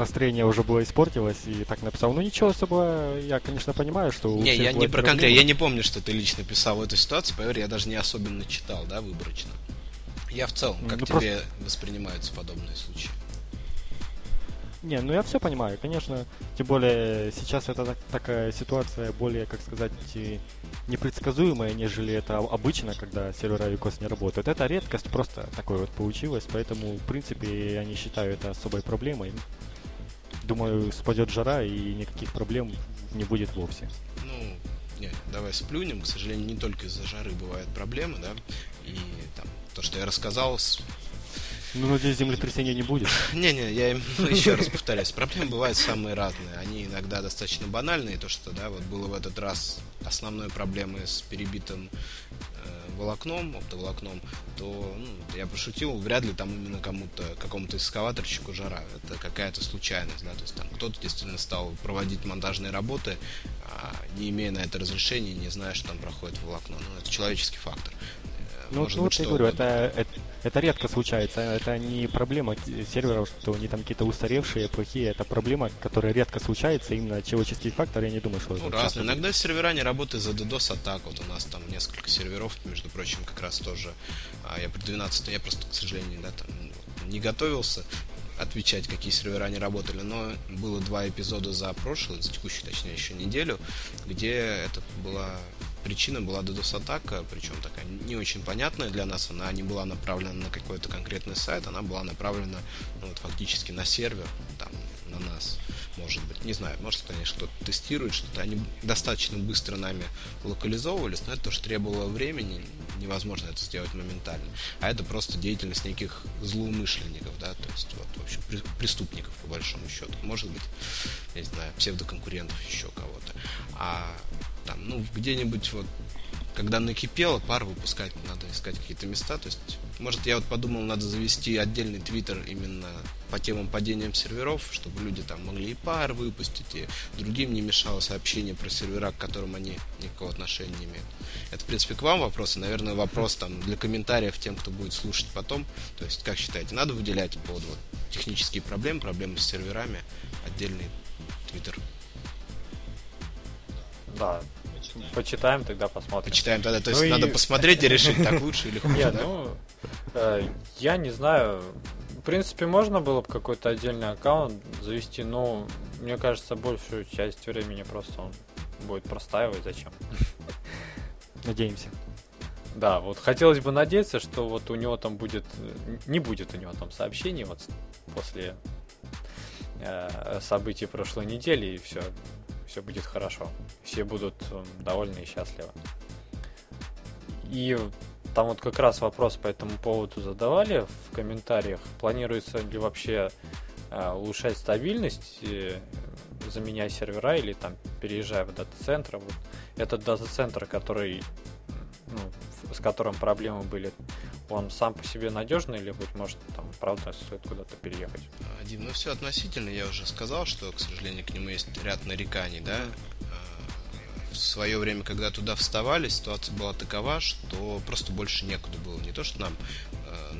Speaker 2: настроение уже было испортилось, и так написал. Ну ничего особо, я, конечно, понимаю, что...
Speaker 3: Не, я не про конкретно, я не помню, что ты лично писал эту ситуацию, поверь, я даже не особенно читал, да, выборочно. Я в целом, как ну, тебе просто... воспринимаются подобные случаи?
Speaker 2: Не, ну я все понимаю, конечно, тем более сейчас это так, такая ситуация более, как сказать, непредсказуемая, нежели это обычно, когда сервера Викос не работают. Это редкость, просто такое вот получилось, поэтому, в принципе, я не считаю это особой проблемой думаю, спадет жара и никаких проблем не будет вовсе.
Speaker 3: Ну, не, давай сплюнем. К сожалению, не только из-за жары бывают проблемы, да. И там то, что я рассказал,
Speaker 2: ну, надеюсь, землетрясения не будет. <laughs>
Speaker 3: Не-не, я ну, еще раз повторяюсь, проблемы бывают самые разные. Они иногда достаточно банальные. То, что, да, вот было в этот раз основной проблемой с перебитым волокном, оптоволокном, то ну, я пошутил, вряд ли там именно кому-то, какому-то эскаваторщику жара. Это какая-то случайность, да, то есть там кто-то действительно стал проводить монтажные работы, а, не имея на это разрешения, не зная, что там проходит волокно. Ну, это человеческий фактор.
Speaker 2: Ну, Может ну быть, вот я говорю, это, это, это редко случается. Это не проблема серверов, что они там какие-то устаревшие, плохие. Это проблема, которая редко случается. Именно человеческий фактор, я не думаю, что...
Speaker 3: Ну, раз. Иногда сервера не работают за DDoS атак. Вот у нас там несколько серверов, между прочим, как раз тоже. А я при 12 я просто, к сожалению, да, там не готовился отвечать, какие сервера не работали, но было два эпизода за прошлую, за текущую, точнее, еще неделю, где это была причина была DDoS-атака, причем такая не очень понятная для нас, она не была направлена на какой-то конкретный сайт, она была направлена ну, вот, фактически на сервер, там, на нас, может быть. Не знаю, может, конечно, кто-то тестирует что-то. Они достаточно быстро нами локализовывались, но это тоже требовало времени, невозможно это сделать моментально. А это просто деятельность неких злоумышленников, да, то есть, вот, в общем, преступников, по большому счету. Может быть, я не знаю, псевдоконкурентов еще кого-то. А там, ну, где-нибудь вот когда накипело, пар выпускать надо искать какие-то места. То есть, может, я вот подумал, надо завести отдельный твиттер именно по темам падением серверов, чтобы люди там могли и пар выпустить, и другим не мешало сообщение про сервера, к которым они никакого отношения не имеют. Это, в принципе, к вам вопрос, и, наверное, вопрос там для комментариев тем, кто будет слушать потом. То есть, как считаете, надо выделять по поводу вот, технические проблемы, проблемы с серверами, отдельный твиттер?
Speaker 1: Да, почитаем, тогда посмотрим.
Speaker 3: Почитаем тогда, то есть ну надо и... посмотреть и решить, так <laughs> лучше или хуже, Нет, да? ну,
Speaker 1: э, я не знаю. В принципе, можно было бы какой-то отдельный аккаунт завести, но мне кажется, большую часть времени просто он будет простаивать. Зачем? <laughs>
Speaker 2: Надеемся.
Speaker 1: Да, вот хотелось бы надеяться, что вот у него там будет, не будет у него там сообщений вот после э, событий прошлой недели и все все будет хорошо. Все будут эм, довольны и счастливы. И там вот как раз вопрос по этому поводу задавали в комментариях. Планируется ли вообще э, улучшать стабильность, э, заменяя сервера или там переезжая в дата-центр. Вот этот дата-центр, который, ну, с которым проблемы были, он сам по себе надежный или, быть может, там, правда, стоит куда-то переехать?
Speaker 3: Дим, ну все относительно. Я уже сказал, что, к сожалению, к нему есть ряд нареканий, да. В свое время, когда туда вставали, ситуация была такова, что просто больше некуда было. Не то, что нам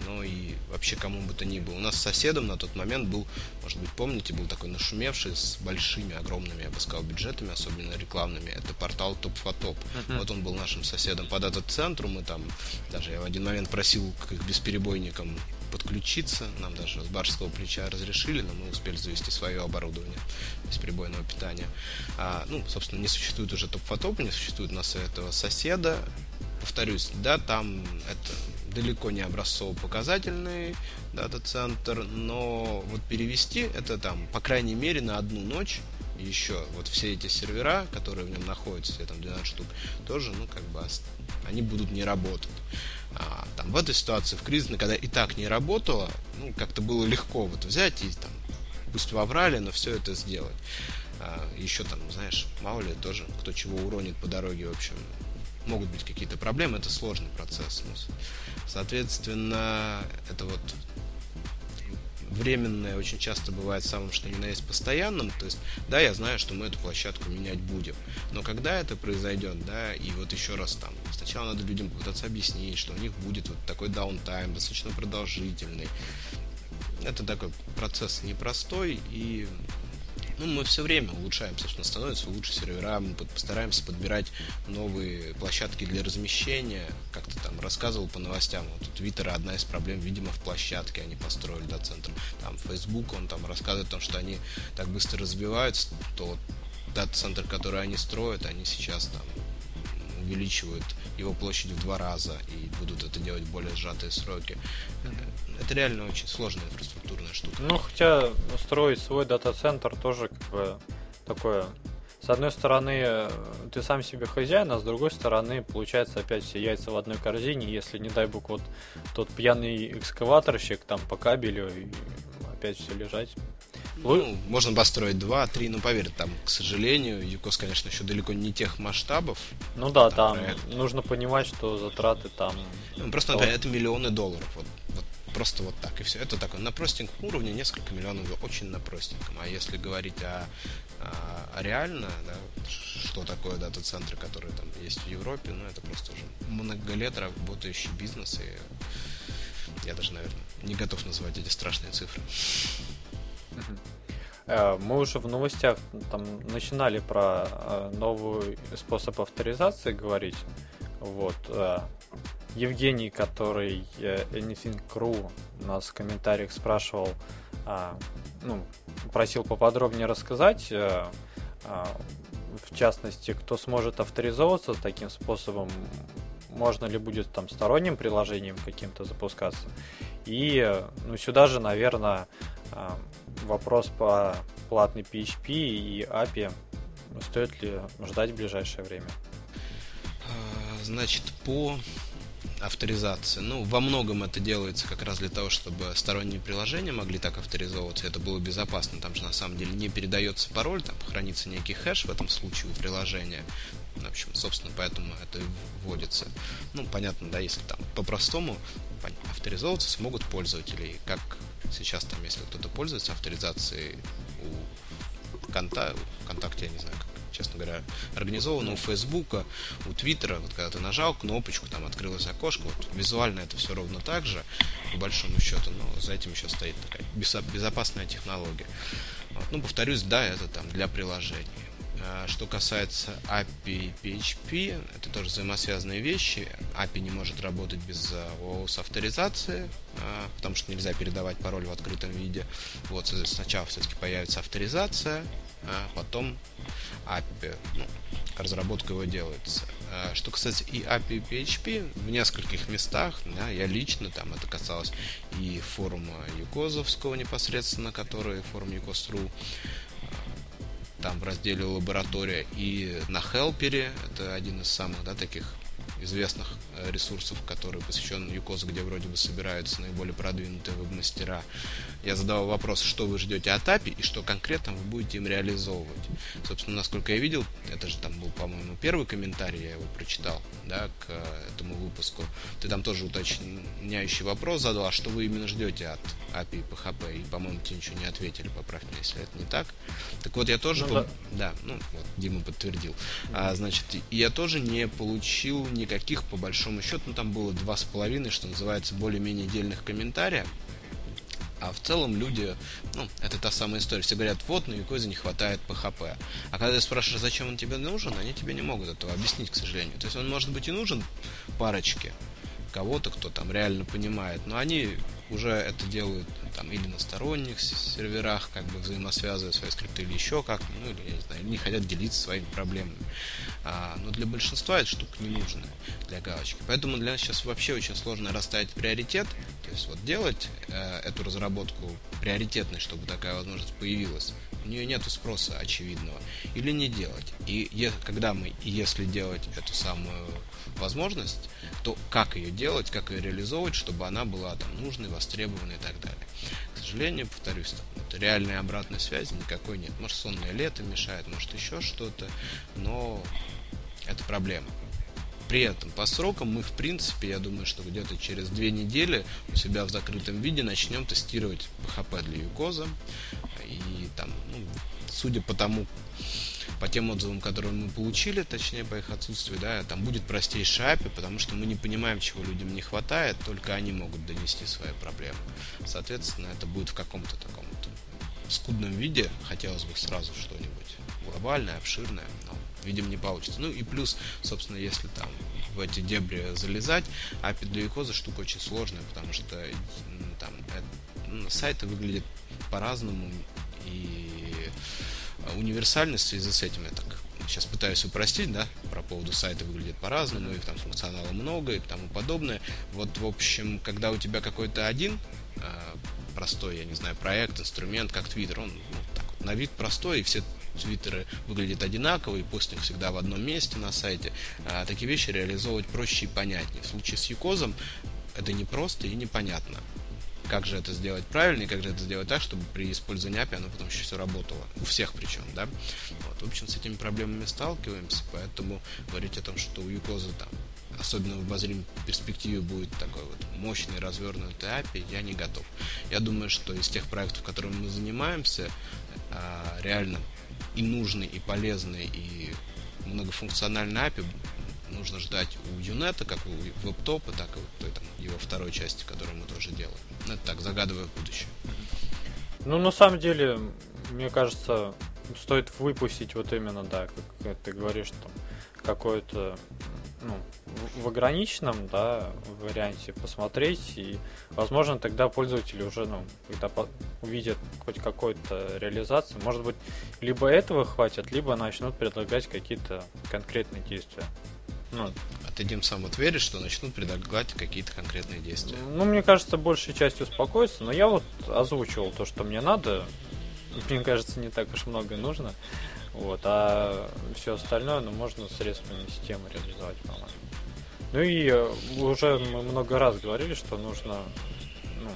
Speaker 3: но и вообще кому бы то ни было. У нас с соседом на тот момент был, может быть, помните, был такой нашумевший с большими, огромными, я бы сказал, бюджетами, особенно рекламными. Это портал Топ Фотоп. Uh-huh. Вот он был нашим соседом под этот центр. Мы там, даже я в один момент просил к их бесперебойникам подключиться. Нам даже с барского плеча разрешили, но мы успели завести свое оборудование бесперебойного питания. А, ну, собственно, не существует уже топ-фотопа, не существует у нас этого соседа. Повторюсь, да, там это далеко не образцово-показательный дата-центр, но вот перевести это там, по крайней мере, на одну ночь еще вот все эти сервера, которые в нем находятся, там 12 штук, тоже, ну, как бы, они будут не работать. А, там в этой ситуации, в кризисной, когда и так не работало, ну, как-то было легко вот взять и там, пусть воврали, но все это сделать. А, еще там, знаешь, мало ли тоже, кто чего уронит по дороге, в общем, могут быть какие-то проблемы, это сложный процесс. Ну, соответственно, это вот временное очень часто бывает самым что ни на есть постоянным. То есть, да, я знаю, что мы эту площадку менять будем. Но когда это произойдет, да, и вот еще раз там, сначала надо людям попытаться объяснить, что у них будет вот такой даунтайм, достаточно продолжительный. Это такой процесс непростой, и ну, мы все время улучшаем, собственно, становятся лучше сервера, мы постараемся подбирать новые площадки для размещения. Как то там рассказывал по новостям, вот у Твиттера одна из проблем, видимо, в площадке они построили дата-центр. Там Facebook, он там рассказывает о том, что они так быстро развиваются, то дата-центр, который они строят, они сейчас там увеличивают его площадь в два раза и будут это делать в более сжатые сроки. Это реально очень сложная инфраструктурная штука.
Speaker 1: Ну, хотя строить свой дата-центр тоже как бы такое с одной стороны, ты сам себе хозяин, а с другой стороны, получается опять все яйца в одной корзине, если, не дай бог, вот тот пьяный экскаваторщик там по кабелю, опять все лежать.
Speaker 3: Ну, можно построить два, три, но поверь, там, к сожалению, ЮКОС, конечно, еще далеко не тех масштабов.
Speaker 1: Ну да, там, там нужно понимать, что затраты там...
Speaker 3: Ну, просто, например, это миллионы долларов. Вот, вот просто вот так и все. Это такое на простеньком уровне несколько миллионов, очень на простеньком. А если говорить о, о, о реально, да, что такое дата-центры, которые там есть в Европе, ну это просто уже много лет работающий бизнес, и я даже, наверное, не готов назвать эти страшные цифры.
Speaker 1: Э, мы уже в новостях там начинали про э, новый способ авторизации говорить. Вот. Э, Евгений, который Anything Crew нас в комментариях спрашивал, ну, просил поподробнее рассказать, в частности, кто сможет авторизоваться таким способом, можно ли будет там сторонним приложением каким-то запускаться. И ну, сюда же, наверное, вопрос по платной PHP и API. Стоит ли ждать в ближайшее время?
Speaker 3: А, значит, по авторизации. Ну, во многом это делается как раз для того, чтобы сторонние приложения могли так авторизовываться, это было безопасно. Там же на самом деле не передается пароль, там хранится некий хэш в этом случае у приложения. В общем, собственно, поэтому это и вводится. Ну, понятно, да, если там по-простому авторизовываться смогут пользователи, как Сейчас там, если кто-то пользуется авторизацией у Конта... ВКонтакте, я не знаю, как, честно говоря, организовано у Фейсбука, у Твиттера, вот когда ты нажал кнопочку, там открылось окошко, вот визуально это все ровно так же, по большому счету, но за этим еще стоит такая безопасная технология. Вот. Ну, повторюсь, да, это там для приложений. А, что касается API и PHP, это тоже взаимосвязанные вещи. API не может работать без OAuth а, авторизации, а, потому что нельзя передавать пароль в открытом виде. Вот сначала все-таки появится авторизация, а потом API. Ну, разработка его делается. Что касается и API и PHP, в нескольких местах, да, я лично, там это касалось и форума Юкозовского непосредственно, который форум Юкос.ру, там в разделе лаборатория и на Хелпере, это один из самых да, таких известных э, ресурсов, который посвящен ЮКОС, где вроде бы собираются наиболее продвинутые веб-мастера. Я задавал вопрос, что вы ждете от API и что конкретно вы будете им реализовывать. Собственно, насколько я видел, это же там был, по-моему, первый комментарий, я его прочитал, да, к э, этому выпуску. Ты там тоже уточняющий вопрос задал, а что вы именно ждете от API и PHP? И, по-моему, тебе ничего не ответили, поправь меня, если это не так. Так вот, я тоже... Ну, да. да, ну, вот, Дима подтвердил. А, значит, я тоже не получил никаких, по большому счету, ну, там было два с половиной, что называется, более-менее дельных комментариев. А в целом люди, ну, это та самая история. Все говорят, вот, на Юкозе не хватает PHP. А когда ты спрашиваешь, зачем он тебе нужен, они тебе не могут этого объяснить, к сожалению. То есть он может быть и нужен парочке, кого-то, кто там реально понимает, но они уже это делают там или на сторонних серверах, как бы взаимосвязывая свои скрипты или еще как, ну или я не знаю, не хотят делиться своими проблемами. А, но для большинства эта штука не нужна для галочки. Поэтому для нас сейчас вообще очень сложно расставить приоритет, то есть вот делать э, эту разработку приоритетной, чтобы такая возможность появилась у нее нет спроса очевидного, или не делать. И когда мы, если делать эту самую возможность, то как ее делать, как ее реализовывать, чтобы она была там нужной, востребованной и так далее. Сожалению, повторюсь, там, вот, реальной обратной связи никакой нет. Может, сонное лето мешает, может, еще что-то, но это проблема. При этом по срокам мы, в принципе, я думаю, что где-то через две недели у себя в закрытом виде начнем тестировать PHP для Юкоза. И там, ну, судя по тому, по тем отзывам, которые мы получили, точнее по их отсутствию, да, там будет простейший API, потому что мы не понимаем, чего людям не хватает, только они могут донести свои проблемы. Соответственно, это будет в каком-то таком скудном виде, хотелось бы сразу что-нибудь глобальное, обширное, но видимо, не получится. Ну и плюс, собственно, если там в эти дебри залезать, API для Викоза штука очень сложная, потому что там это, сайты выглядят по-разному и универсальность в связи с этим я так сейчас пытаюсь упростить, да, про поводу сайта выглядит по-разному, их там функционала много и тому подобное. Вот, в общем, когда у тебя какой-то один э, простой, я не знаю, проект, инструмент, как Twitter, он ну, так вот, на вид простой, и все твиттеры выглядят одинаково, и постинг всегда в одном месте на сайте. А, такие вещи реализовывать проще и понятнее. В случае с Юкозом это непросто и непонятно. Как же это сделать правильно и как же это сделать так, чтобы при использовании API оно потом еще все работало. У всех причем, да? Вот, в общем, с этими проблемами сталкиваемся, поэтому говорить о том, что у Юкоза там особенно в обозримой перспективе будет такой вот мощный развернутый API, я не готов. Я думаю, что из тех проектов, которыми мы занимаемся, а, реально и нужный, и полезный, и многофункциональный API нужно ждать у Юнета, как у веб-топа, так и той, там, его второй части, которую мы тоже делаем. Ну, это так, загадывая будущее.
Speaker 1: Ну, на самом деле, мне кажется, стоит выпустить вот именно, да, как ты говоришь, там, какое-то ну, в ограниченном да, варианте посмотреть, и, возможно, тогда пользователи уже, ну, когда по- увидят хоть какую-то реализацию, может быть, либо этого хватит, либо начнут предлагать какие-то конкретные действия.
Speaker 3: Ну, а ты, Дим, сам вот веришь, что начнут предлагать какие-то конкретные действия?
Speaker 1: Ну, мне кажется, большей частью успокоиться, но я вот озвучивал то, что мне надо. Мне кажется, не так уж много нужно. Вот, а все остальное, ну, можно средствами системы реализовать, по-моему. Ну и э, уже мы много раз говорили, что нужно, ну,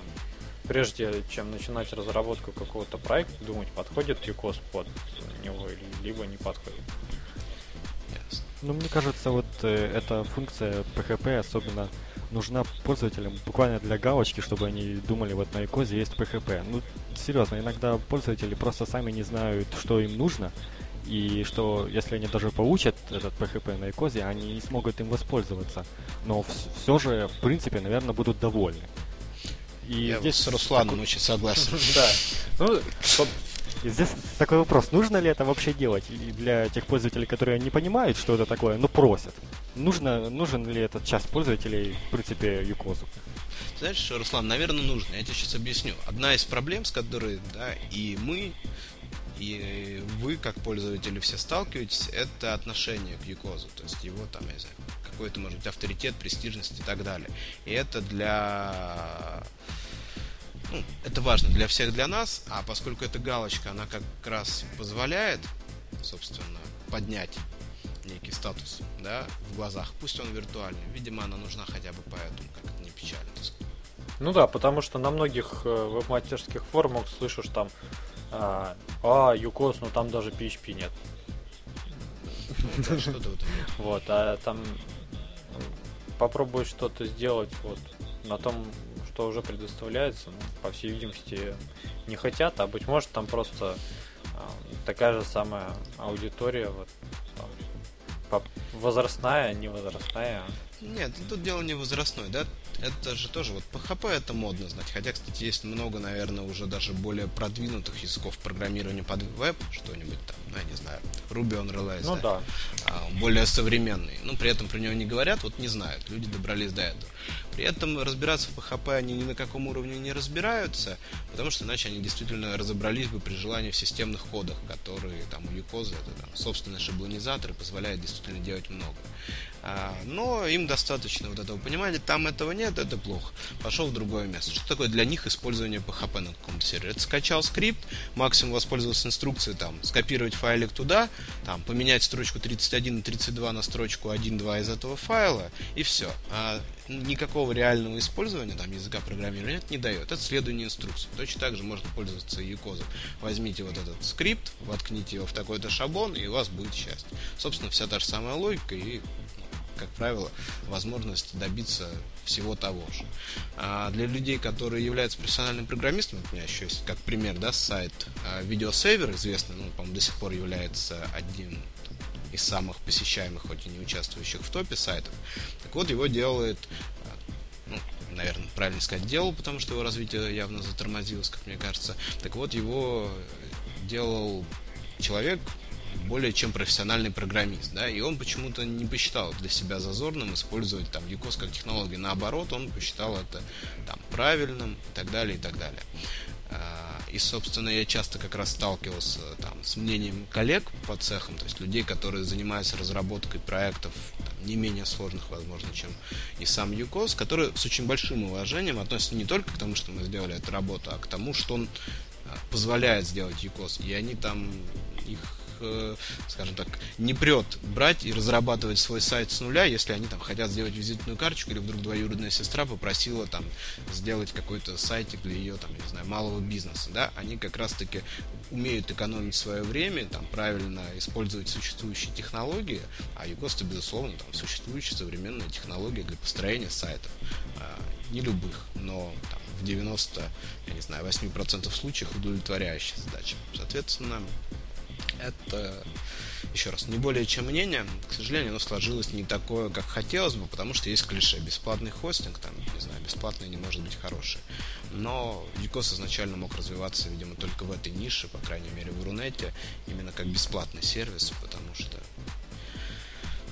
Speaker 1: прежде чем начинать разработку какого-то проекта, думать, подходит UCOS под него, либо не подходит.
Speaker 2: Ну, мне кажется, вот э, эта функция PHP особенно нужна пользователям буквально для галочки, чтобы они думали, вот на икозе есть PHP. Ну, серьезно, иногда пользователи просто сами не знают, что им нужно, и что если они даже получат этот PHP на икозе, они не смогут им воспользоваться. Но все же, в принципе, наверное, будут довольны.
Speaker 3: И Я здесь с Русланом такой... очень согласен. <laughs>
Speaker 1: Да. Ну,
Speaker 2: и здесь такой вопрос, нужно ли это вообще делать и для тех пользователей, которые не понимают, что это такое, но просят. Нужно, нужен ли этот час пользователей, в принципе, Юкозу?
Speaker 3: Знаешь, Руслан, наверное, нужно. Я тебе сейчас объясню. Одна из проблем, с которой да, и мы, и вы, как пользователи, все сталкиваетесь, это отношение к Юкозу. То есть его там, я не знаю, какой-то, может быть, авторитет, престижность и так далее. И это для ну, это важно для всех, для нас, а поскольку эта галочка, она как раз позволяет, собственно, поднять некий статус, да, в глазах, пусть он виртуальный, видимо, она нужна хотя бы поэтому, как это не печально.
Speaker 1: Ну да, потому что на многих э, веб-мастерских форумах слышишь там, а, а Юкос, ну там даже PHP нет. Вот, а там попробуй что-то сделать вот на том что уже предоставляется, ну, по всей видимости, не хотят, а быть может там просто э, такая же самая аудитория, вот, там, возрастная, не возрастная.
Speaker 3: Нет, тут дело не возрастное, да? Это же тоже, вот PHP это модно знать. Хотя, кстати, есть много, наверное, уже даже более продвинутых языков программирования под веб, что-нибудь там, ну, я не знаю, Ruby on Rails,
Speaker 1: ну, да. да.
Speaker 3: А, более современный. Но при этом про него не говорят, вот не знают, люди добрались до этого. При этом разбираться в PHP они ни на каком уровне не разбираются, потому что иначе они действительно разобрались бы при желании в системных кодах, которые там у Юкоза, это там собственный шаблонизатор и позволяет действительно делать много. А, но им достаточно вот этого понимания, там этого нет, это плохо. Пошел в другое место. Что такое для них использование PHP на каком-то сервере? Это скачал скрипт, максимум воспользовался инструкцией, там, скопировать файлик туда, там, поменять строчку 31 и 32 на строчку 1-2 из этого файла, и все. А никакого реального использования там языка программирования это не дает. Это следование инструкции. Точно так же можно пользоваться юкозом. Возьмите вот этот скрипт, воткните его в такой-то шаблон, и у вас будет счастье. Собственно, вся та же самая логика и как правило, возможность добиться всего того же. А для людей, которые являются профессиональными программистами, у меня еще есть как пример, да, сайт видеосейвер, известный, ну, по-моему, до сих пор является одним из самых посещаемых, хоть и не участвующих в топе сайтов. Так вот, его делает, а, ну, наверное, правильно сказать, делал, потому что его развитие явно затормозилось, как мне кажется. Так вот, его делал человек, более чем профессиональный программист, да, и он почему-то не посчитал для себя зазорным использовать там UCOS как технологию, наоборот, он посчитал это там правильным и так далее, и так далее. А, и, собственно, я часто как раз сталкивался там, с мнением коллег по цехам, то есть людей, которые занимаются разработкой проектов там, не менее сложных, возможно, чем и сам ЮКОС, которые с очень большим уважением относятся не только к тому, что мы сделали эту работу, а к тому, что он а, позволяет сделать ЮКОС. И они там их Э, скажем так, не прет брать и разрабатывать свой сайт с нуля, если они там хотят сделать визитную карточку, или вдруг двоюродная сестра попросила там сделать какой-то сайтик для ее, там, не знаю, малого бизнеса, да, они как раз-таки умеют экономить свое время, там, правильно использовать существующие технологии, а Югоста, безусловно, там, существующая современная технология для построения сайтов. А, не любых, но там, в 90, я не знаю, 8% случаев удовлетворяющая задача. Соответственно, это, еще раз, не более чем мнение. К сожалению, оно сложилось не такое, как хотелось бы, потому что есть клише. Бесплатный хостинг, там, не знаю, бесплатный не может быть хороший. Но Юкос изначально мог развиваться, видимо, только в этой нише, по крайней мере, в Рунете, именно как бесплатный сервис, потому что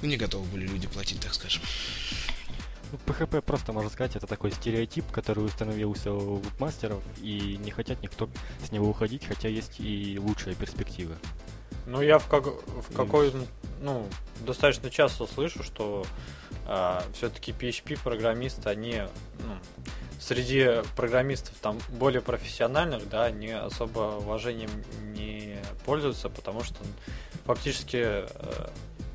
Speaker 3: ну, не готовы были люди платить, так скажем.
Speaker 2: Ну, PHP просто, можно сказать, это такой стереотип, который установился у вебмастеров, и не хотят никто с него уходить, хотя есть и лучшие перспективы.
Speaker 1: Ну, я в, как, в какой, ну, достаточно часто слышу, что а, все-таки PHP-программисты, они, ну, среди программистов там более профессиональных, да, они особо уважением не пользуются, потому что фактически э,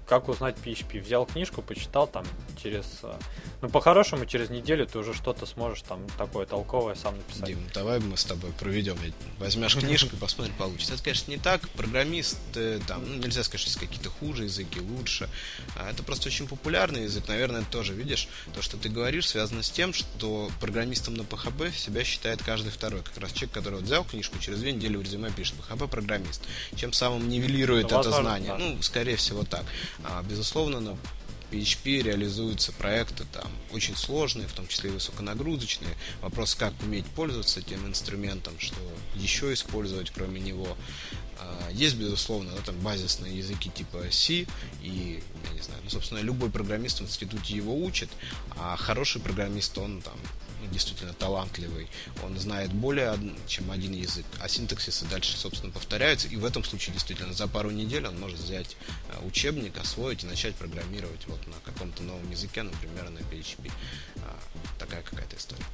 Speaker 1: как узнать PHP. Взял книжку, почитал там через... Э, ну, по-хорошему, через неделю ты уже что-то сможешь там такое толковое сам написать.
Speaker 3: Дим, давай мы с тобой проведем. Возьмешь книжку и посмотрим, получится. Это, конечно, не так. Программисты, там, ну, нельзя сказать, что есть какие-то хуже языки, лучше. А это просто очень популярный язык. Наверное, тоже, видишь, то, что ты говоришь, связано с тем, что программистом на PHP себя считает каждый второй. Как раз человек, который вот взял книжку, через две недели в резюме пишет PHP-программист. Чем самым нивелирует это возможно, знание. Да. Ну, скорее всего, так. А, безусловно, на PHP реализуются проекты там очень сложные, в том числе и высоконагрузочные. Вопрос, как уметь пользоваться этим инструментом, что еще использовать кроме него. А, есть, безусловно, да, там базисные языки типа C, и, я не знаю, ну, собственно, любой программист в институте его учит, а хороший программист, он там действительно талантливый, он знает более чем один язык, а синтаксисы дальше, собственно, повторяются, и в этом случае действительно за пару недель он может взять э, учебник, освоить и начать программировать вот на каком-то новом языке, например, на PHP. А, такая какая-то история.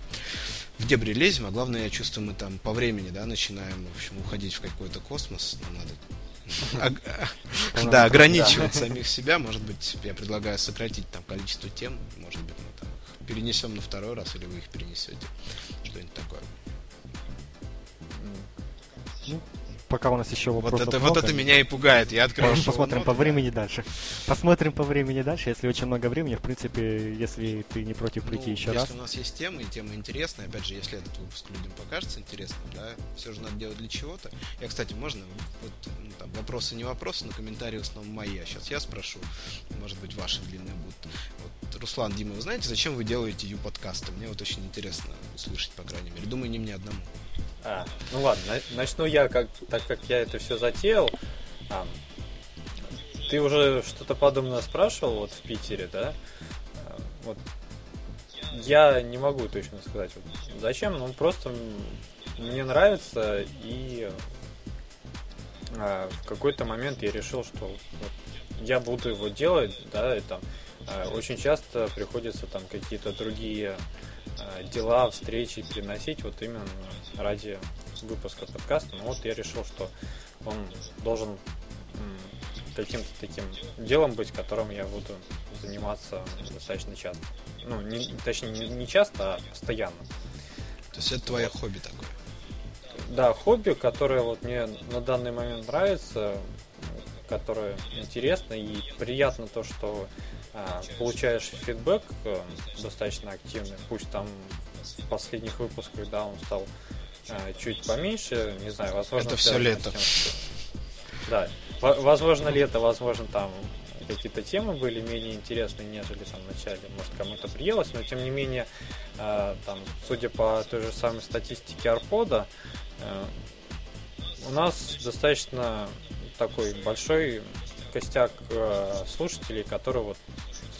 Speaker 3: В дебри лезем, а главное, я чувствую, мы там по времени, да, начинаем, в общем, уходить в какой-то космос, нам надо да, ограничивать самих себя. Может быть, я предлагаю сократить там количество тем. Может быть, мы там перенесем на второй раз, или вы их перенесете. Что-нибудь такое.
Speaker 2: Ну, пока у нас еще вопросов
Speaker 3: вот это, много. Вот это меня и пугает. Я открою
Speaker 2: Посмотрим по времени дальше. Посмотрим по времени дальше. Если очень много времени, в принципе, если ты не против прийти ну, еще
Speaker 3: если
Speaker 2: раз.
Speaker 3: Если у нас есть темы, и темы интересные, опять же, если этот выпуск людям покажется интересным, да, все же надо делать для чего-то. Я, кстати, можно, вот, ну, там, вопросы не вопросы, но комментарии в основном мои. А сейчас я спрошу, может быть, ваши длинные будут. Вот, Руслан, Дима, вы знаете, зачем вы делаете ю-подкасты? Мне вот очень интересно услышать, по крайней мере. Думаю, не мне одному.
Speaker 1: А, ну ладно, начну я, как, так как я это все затеял. А, ты уже что-то подобное спрашивал вот в Питере, да? А, вот я не могу точно сказать, вот, зачем, ну просто мне нравится и а, в какой-то момент я решил, что вот, я буду его делать, да, и там э, очень часто приходится там какие-то другие дела, встречи переносить вот именно ради выпуска подкаста. Но вот я решил, что он должен каким-то таким делом быть, которым я буду заниматься достаточно часто. Ну, не, точнее, не, часто, а постоянно.
Speaker 3: То есть это твое хобби такое?
Speaker 1: Да, хобби, которое вот мне на данный момент нравится, которое интересно и приятно то, что получаешь фидбэк а, достаточно активный, пусть там в последних выпусках, да, он стал а, чуть поменьше, не знаю, возможно...
Speaker 3: Это все лето.
Speaker 1: Тем, что... Да, возможно лето, возможно там какие-то темы были менее интересные, нежели там в начале, может кому-то приелось, но тем не менее, э, там, судя по той же самой статистике Арпода, э, у нас достаточно такой большой костяк э, слушателей, которые вот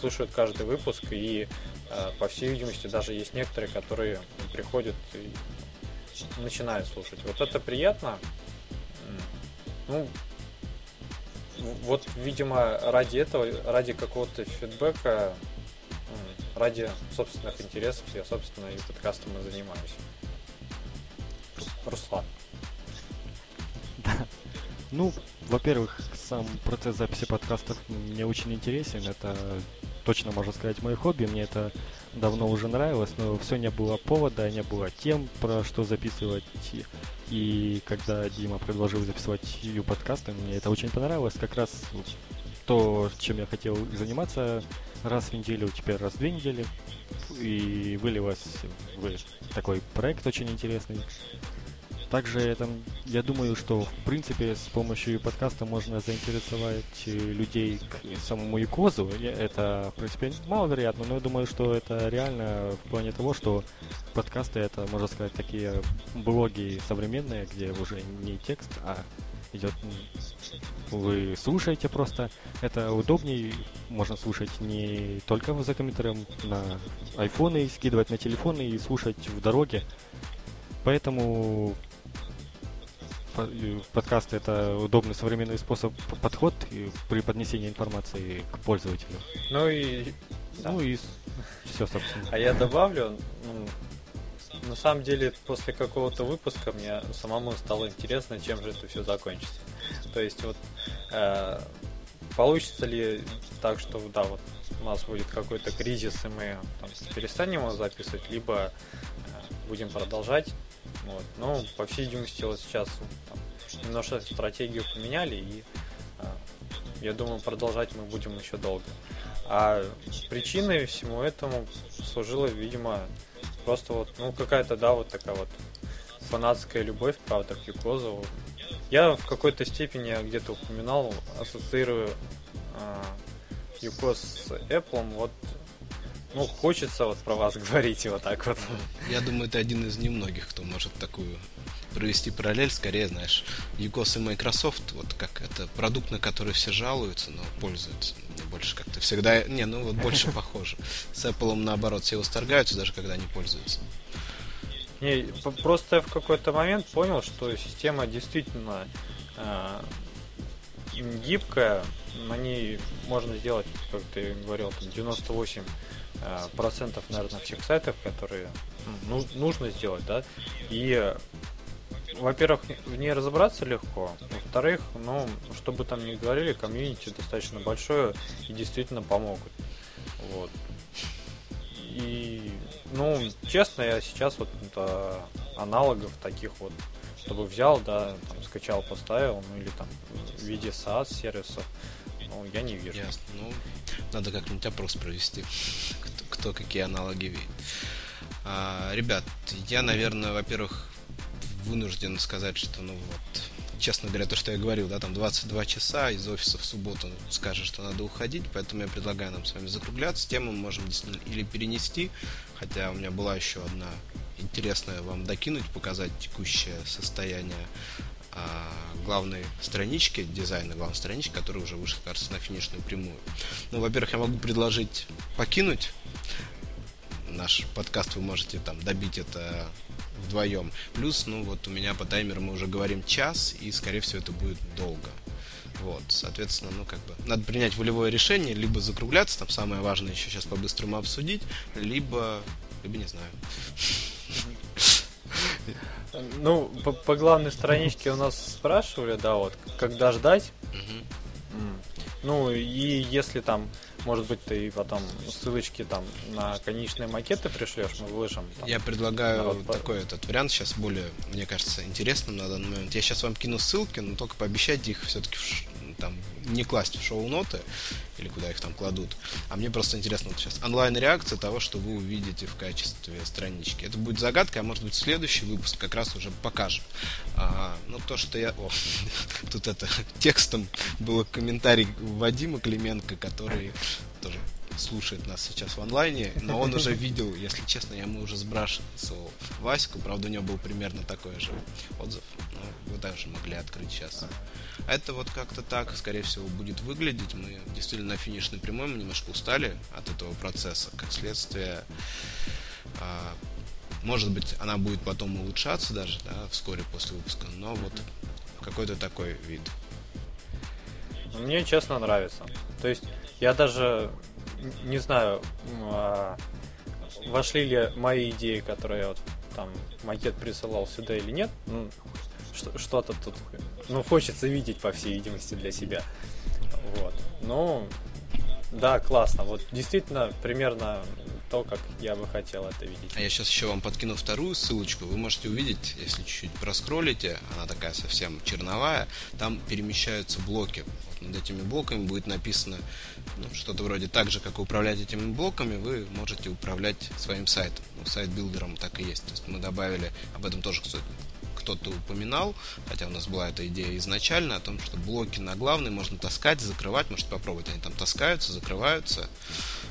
Speaker 1: слушают каждый выпуск и э, по всей видимости даже есть некоторые, которые приходят и начинают слушать. Вот это приятно. Ну, вот, видимо, ради этого, ради какого-то фидбэка, ради собственных интересов я, собственно, и подкастом и занимаюсь. Руслан.
Speaker 2: Ну, во-первых, сам процесс записи подкастов мне очень интересен. Это точно можно сказать мое хобби. Мне это давно уже нравилось, но все не было повода, не было тем, про что записывать. И когда Дима предложил записывать ее подкасты, мне это очень понравилось. Как раз то, чем я хотел заниматься раз в неделю, теперь раз в две недели. И вылилось в такой проект очень интересный. Также там, я думаю, что в принципе с помощью подкаста можно заинтересовать э, людей к самому Якозу. Это, в принципе, маловероятно, но я думаю, что это реально в плане того, что подкасты это, можно сказать, такие блоги современные, где уже не текст, а идет вы слушаете просто. Это удобнее, можно слушать не только за компьютером, на айфоны скидывать на телефоны и слушать в дороге. Поэтому подкасты это удобный современный способ подход при поднесении информации к пользователю.
Speaker 1: Ну и
Speaker 2: да. ну и все, собственно.
Speaker 1: А я добавлю, ну, на самом деле после какого-то выпуска мне самому стало интересно, чем же это все закончится. То есть вот э, получится ли так, что да, вот у нас будет какой-то кризис, и мы там, перестанем его записывать, либо э, будем продолжать. Вот. Ну, по всей видимости, вот сейчас там, немножко стратегию поменяли, и э, я думаю, продолжать мы будем еще долго. А причиной всему этому служила, видимо, просто вот, ну, какая-то, да, вот такая вот фанатская любовь, правда, к Юкозову. Я в какой-то степени где-то упоминал, ассоциирую э, Юкоз с Apple, вот ну, хочется вот про вас говорить вот так вот.
Speaker 3: Я думаю, это один из немногих, кто может такую провести параллель, скорее, знаешь, Юкос и Microsoft, вот как это продукт, на который все жалуются, но пользуются. Больше как-то всегда, не, ну вот больше <laughs> похоже. С Apple наоборот все восторгаются, даже когда не пользуются.
Speaker 1: Не, просто я в какой-то момент понял, что система действительно э, гибкая, на ней можно сделать, как ты говорил, там 98 Э, процентов, наверное, всех сайтов, которые ну, нужно сделать, да, и во-первых, в ней разобраться легко, во-вторых, ну, чтобы там не говорили, комьюнити достаточно большое и действительно помогут. Вот. И, ну, честно, я сейчас вот это, аналогов таких вот, чтобы взял, да, там, скачал, поставил, ну, или там в виде SaaS сервисов, ну, я не вижу.
Speaker 3: Ясно. Ну, надо как-нибудь опрос провести кто какие аналоги видит. А, ребят, я, наверное, во-первых, вынужден сказать, что, ну вот, честно говоря, то, что я говорил, да, там 22 часа из офиса в субботу скажет, что надо уходить, поэтому я предлагаю нам с вами закругляться. Тему мы можем или перенести, хотя у меня была еще одна интересная вам докинуть, показать текущее состояние главной странички, дизайна главной странички, которая уже вышла, кажется, на финишную прямую. Ну, во-первых, я могу предложить покинуть наш подкаст, вы можете там добить это вдвоем. Плюс, ну вот у меня по таймеру мы уже говорим час, и скорее всего это будет долго. Вот, соответственно, ну как бы надо принять волевое решение, либо закругляться, там самое важное еще сейчас по-быстрому обсудить, либо, либо не знаю.
Speaker 1: Ну, по, по главной страничке у нас спрашивали, да, вот, когда ждать. Ну, и если там, может быть, ты потом ссылочки там на конечные макеты пришлешь, мы выложим. Там,
Speaker 3: я предлагаю народ... такой этот вариант сейчас более, мне кажется, интересным на данный момент. Я сейчас вам кину ссылки, но только пообещайте их все-таки там не класть в шоу-ноты, или куда их там кладут. А мне просто интересно вот сейчас онлайн-реакция того, что вы увидите в качестве странички. Это будет загадка, а может быть следующий выпуск как раз уже покажем. А, ну, то, что я... О, <laughs> тут это текстом был комментарий Вадима Клименко, который тоже слушает нас сейчас в онлайне, но он уже <laughs> видел, если честно, я ему уже сбрасывал Ваську, правда, у него был примерно такой же отзыв, но вы также могли открыть сейчас. Это вот как-то так, скорее всего, будет выглядеть. Мы действительно на финишной прямой, мы немножко устали от этого процесса. Как следствие, а, может быть, она будет потом улучшаться даже, да, вскоре после выпуска, но вот какой-то такой вид.
Speaker 1: Мне, честно, нравится. То есть, я даже не знаю, а, вошли ли мои идеи, которые я вот там макет присылал сюда или нет. Ну, что-то тут, ну, хочется видеть, по всей видимости, для себя. Вот. Ну, да, классно. Вот действительно, примерно то, как я бы хотел это видеть.
Speaker 3: А я сейчас еще вам подкину вторую ссылочку. Вы можете увидеть, если чуть-чуть проскроллите, она такая совсем черновая, там перемещаются блоки. Над этими блоками будет написано ну, что-то вроде так же, как управлять этими блоками, вы можете управлять своим сайтом. Ну, сайт-билдером так и есть. То есть мы добавили, об этом тоже, кстати, кто-то упоминал, хотя у нас была эта идея изначально, о том, что блоки на главный можно таскать, закрывать, можете попробовать, они там таскаются, закрываются.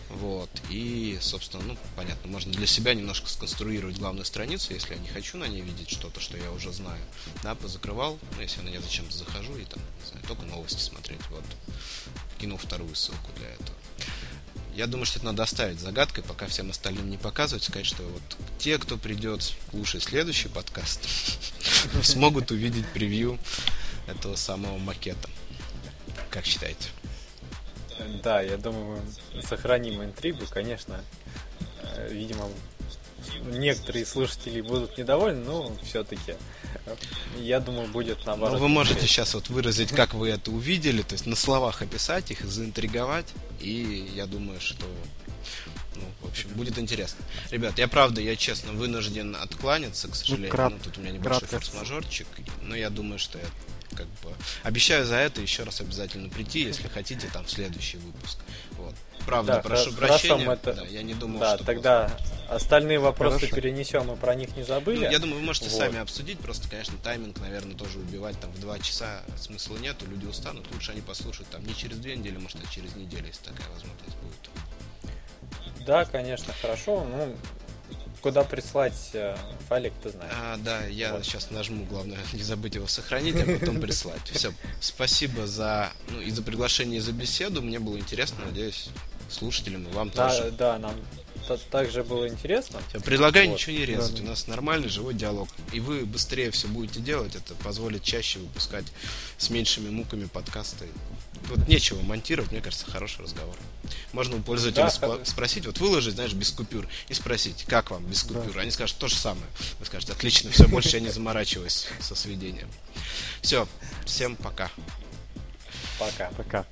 Speaker 3: Вот. И, собственно, ну, понятно, можно для себя немножко сконструировать главную страницу, если я не хочу на ней видеть что-то, что я уже знаю. Да, позакрывал, ну, если я на нее зачем-то захожу и там, не знаю, только новости смотреть. Вот. Кинул вторую ссылку для этого. Я думаю, что это надо оставить загадкой, пока всем остальным не показывать, сказать, что вот те, кто придет слушать следующий подкаст, <laughs> смогут увидеть превью этого самого макета. Как считаете?
Speaker 1: Да, я думаю, сохраним интригу, конечно. Э, видимо, некоторые слушатели будут недовольны, но все-таки я думаю, будет наоборот.
Speaker 3: Ну, вы можете сейчас вот выразить, как вы это увидели, то есть на словах описать их, заинтриговать, и я думаю, что ну, в общем, будет интересно. Ребят, я правда, я честно вынужден откланяться, к сожалению. Ну, крат... ну тут у меня небольшой форс-мажорчик, но я думаю, что я как бы обещаю за это еще раз обязательно прийти, если хотите, там в следующий выпуск. Правда, да, прошу хорошо, прощения.
Speaker 1: это...
Speaker 3: Да, я не думал,
Speaker 1: да,
Speaker 3: что
Speaker 1: тогда остальные вопросы хорошо. перенесем, мы про них не забыли.
Speaker 3: Ну, я думаю, вы можете вот. сами обсудить, просто, конечно, тайминг, наверное, тоже убивать там в два часа смысла нету, люди устанут, лучше они послушают там не через две недели, может, а через неделю, если такая возможность будет.
Speaker 1: Да, конечно, хорошо. Ну, куда прислать э, файлик, ты знаешь.
Speaker 3: А, да, я вот. сейчас нажму, главное, <laughs> не забыть его сохранить, а потом прислать. Все, спасибо за, ну, и за приглашение, и за беседу. Мне было интересно, надеюсь, слушателям и вам
Speaker 1: да,
Speaker 3: тоже.
Speaker 1: Да, нам также было интересно.
Speaker 3: Предлагаю вот. ничего не резать. Да. У нас нормальный живой диалог. И вы быстрее все будете делать. Это позволит чаще выпускать с меньшими муками подкасты. Вот нечего монтировать, мне кажется, хороший разговор. Можно у пользователя да, спо- спросить, вот выложить, знаешь, без купюр, и спросить, как вам без купюр. Да. Они скажут то же самое. Вы скажете, отлично, все, больше я не заморачиваюсь со сведением. Все, всем пока.
Speaker 1: Пока.
Speaker 2: Пока.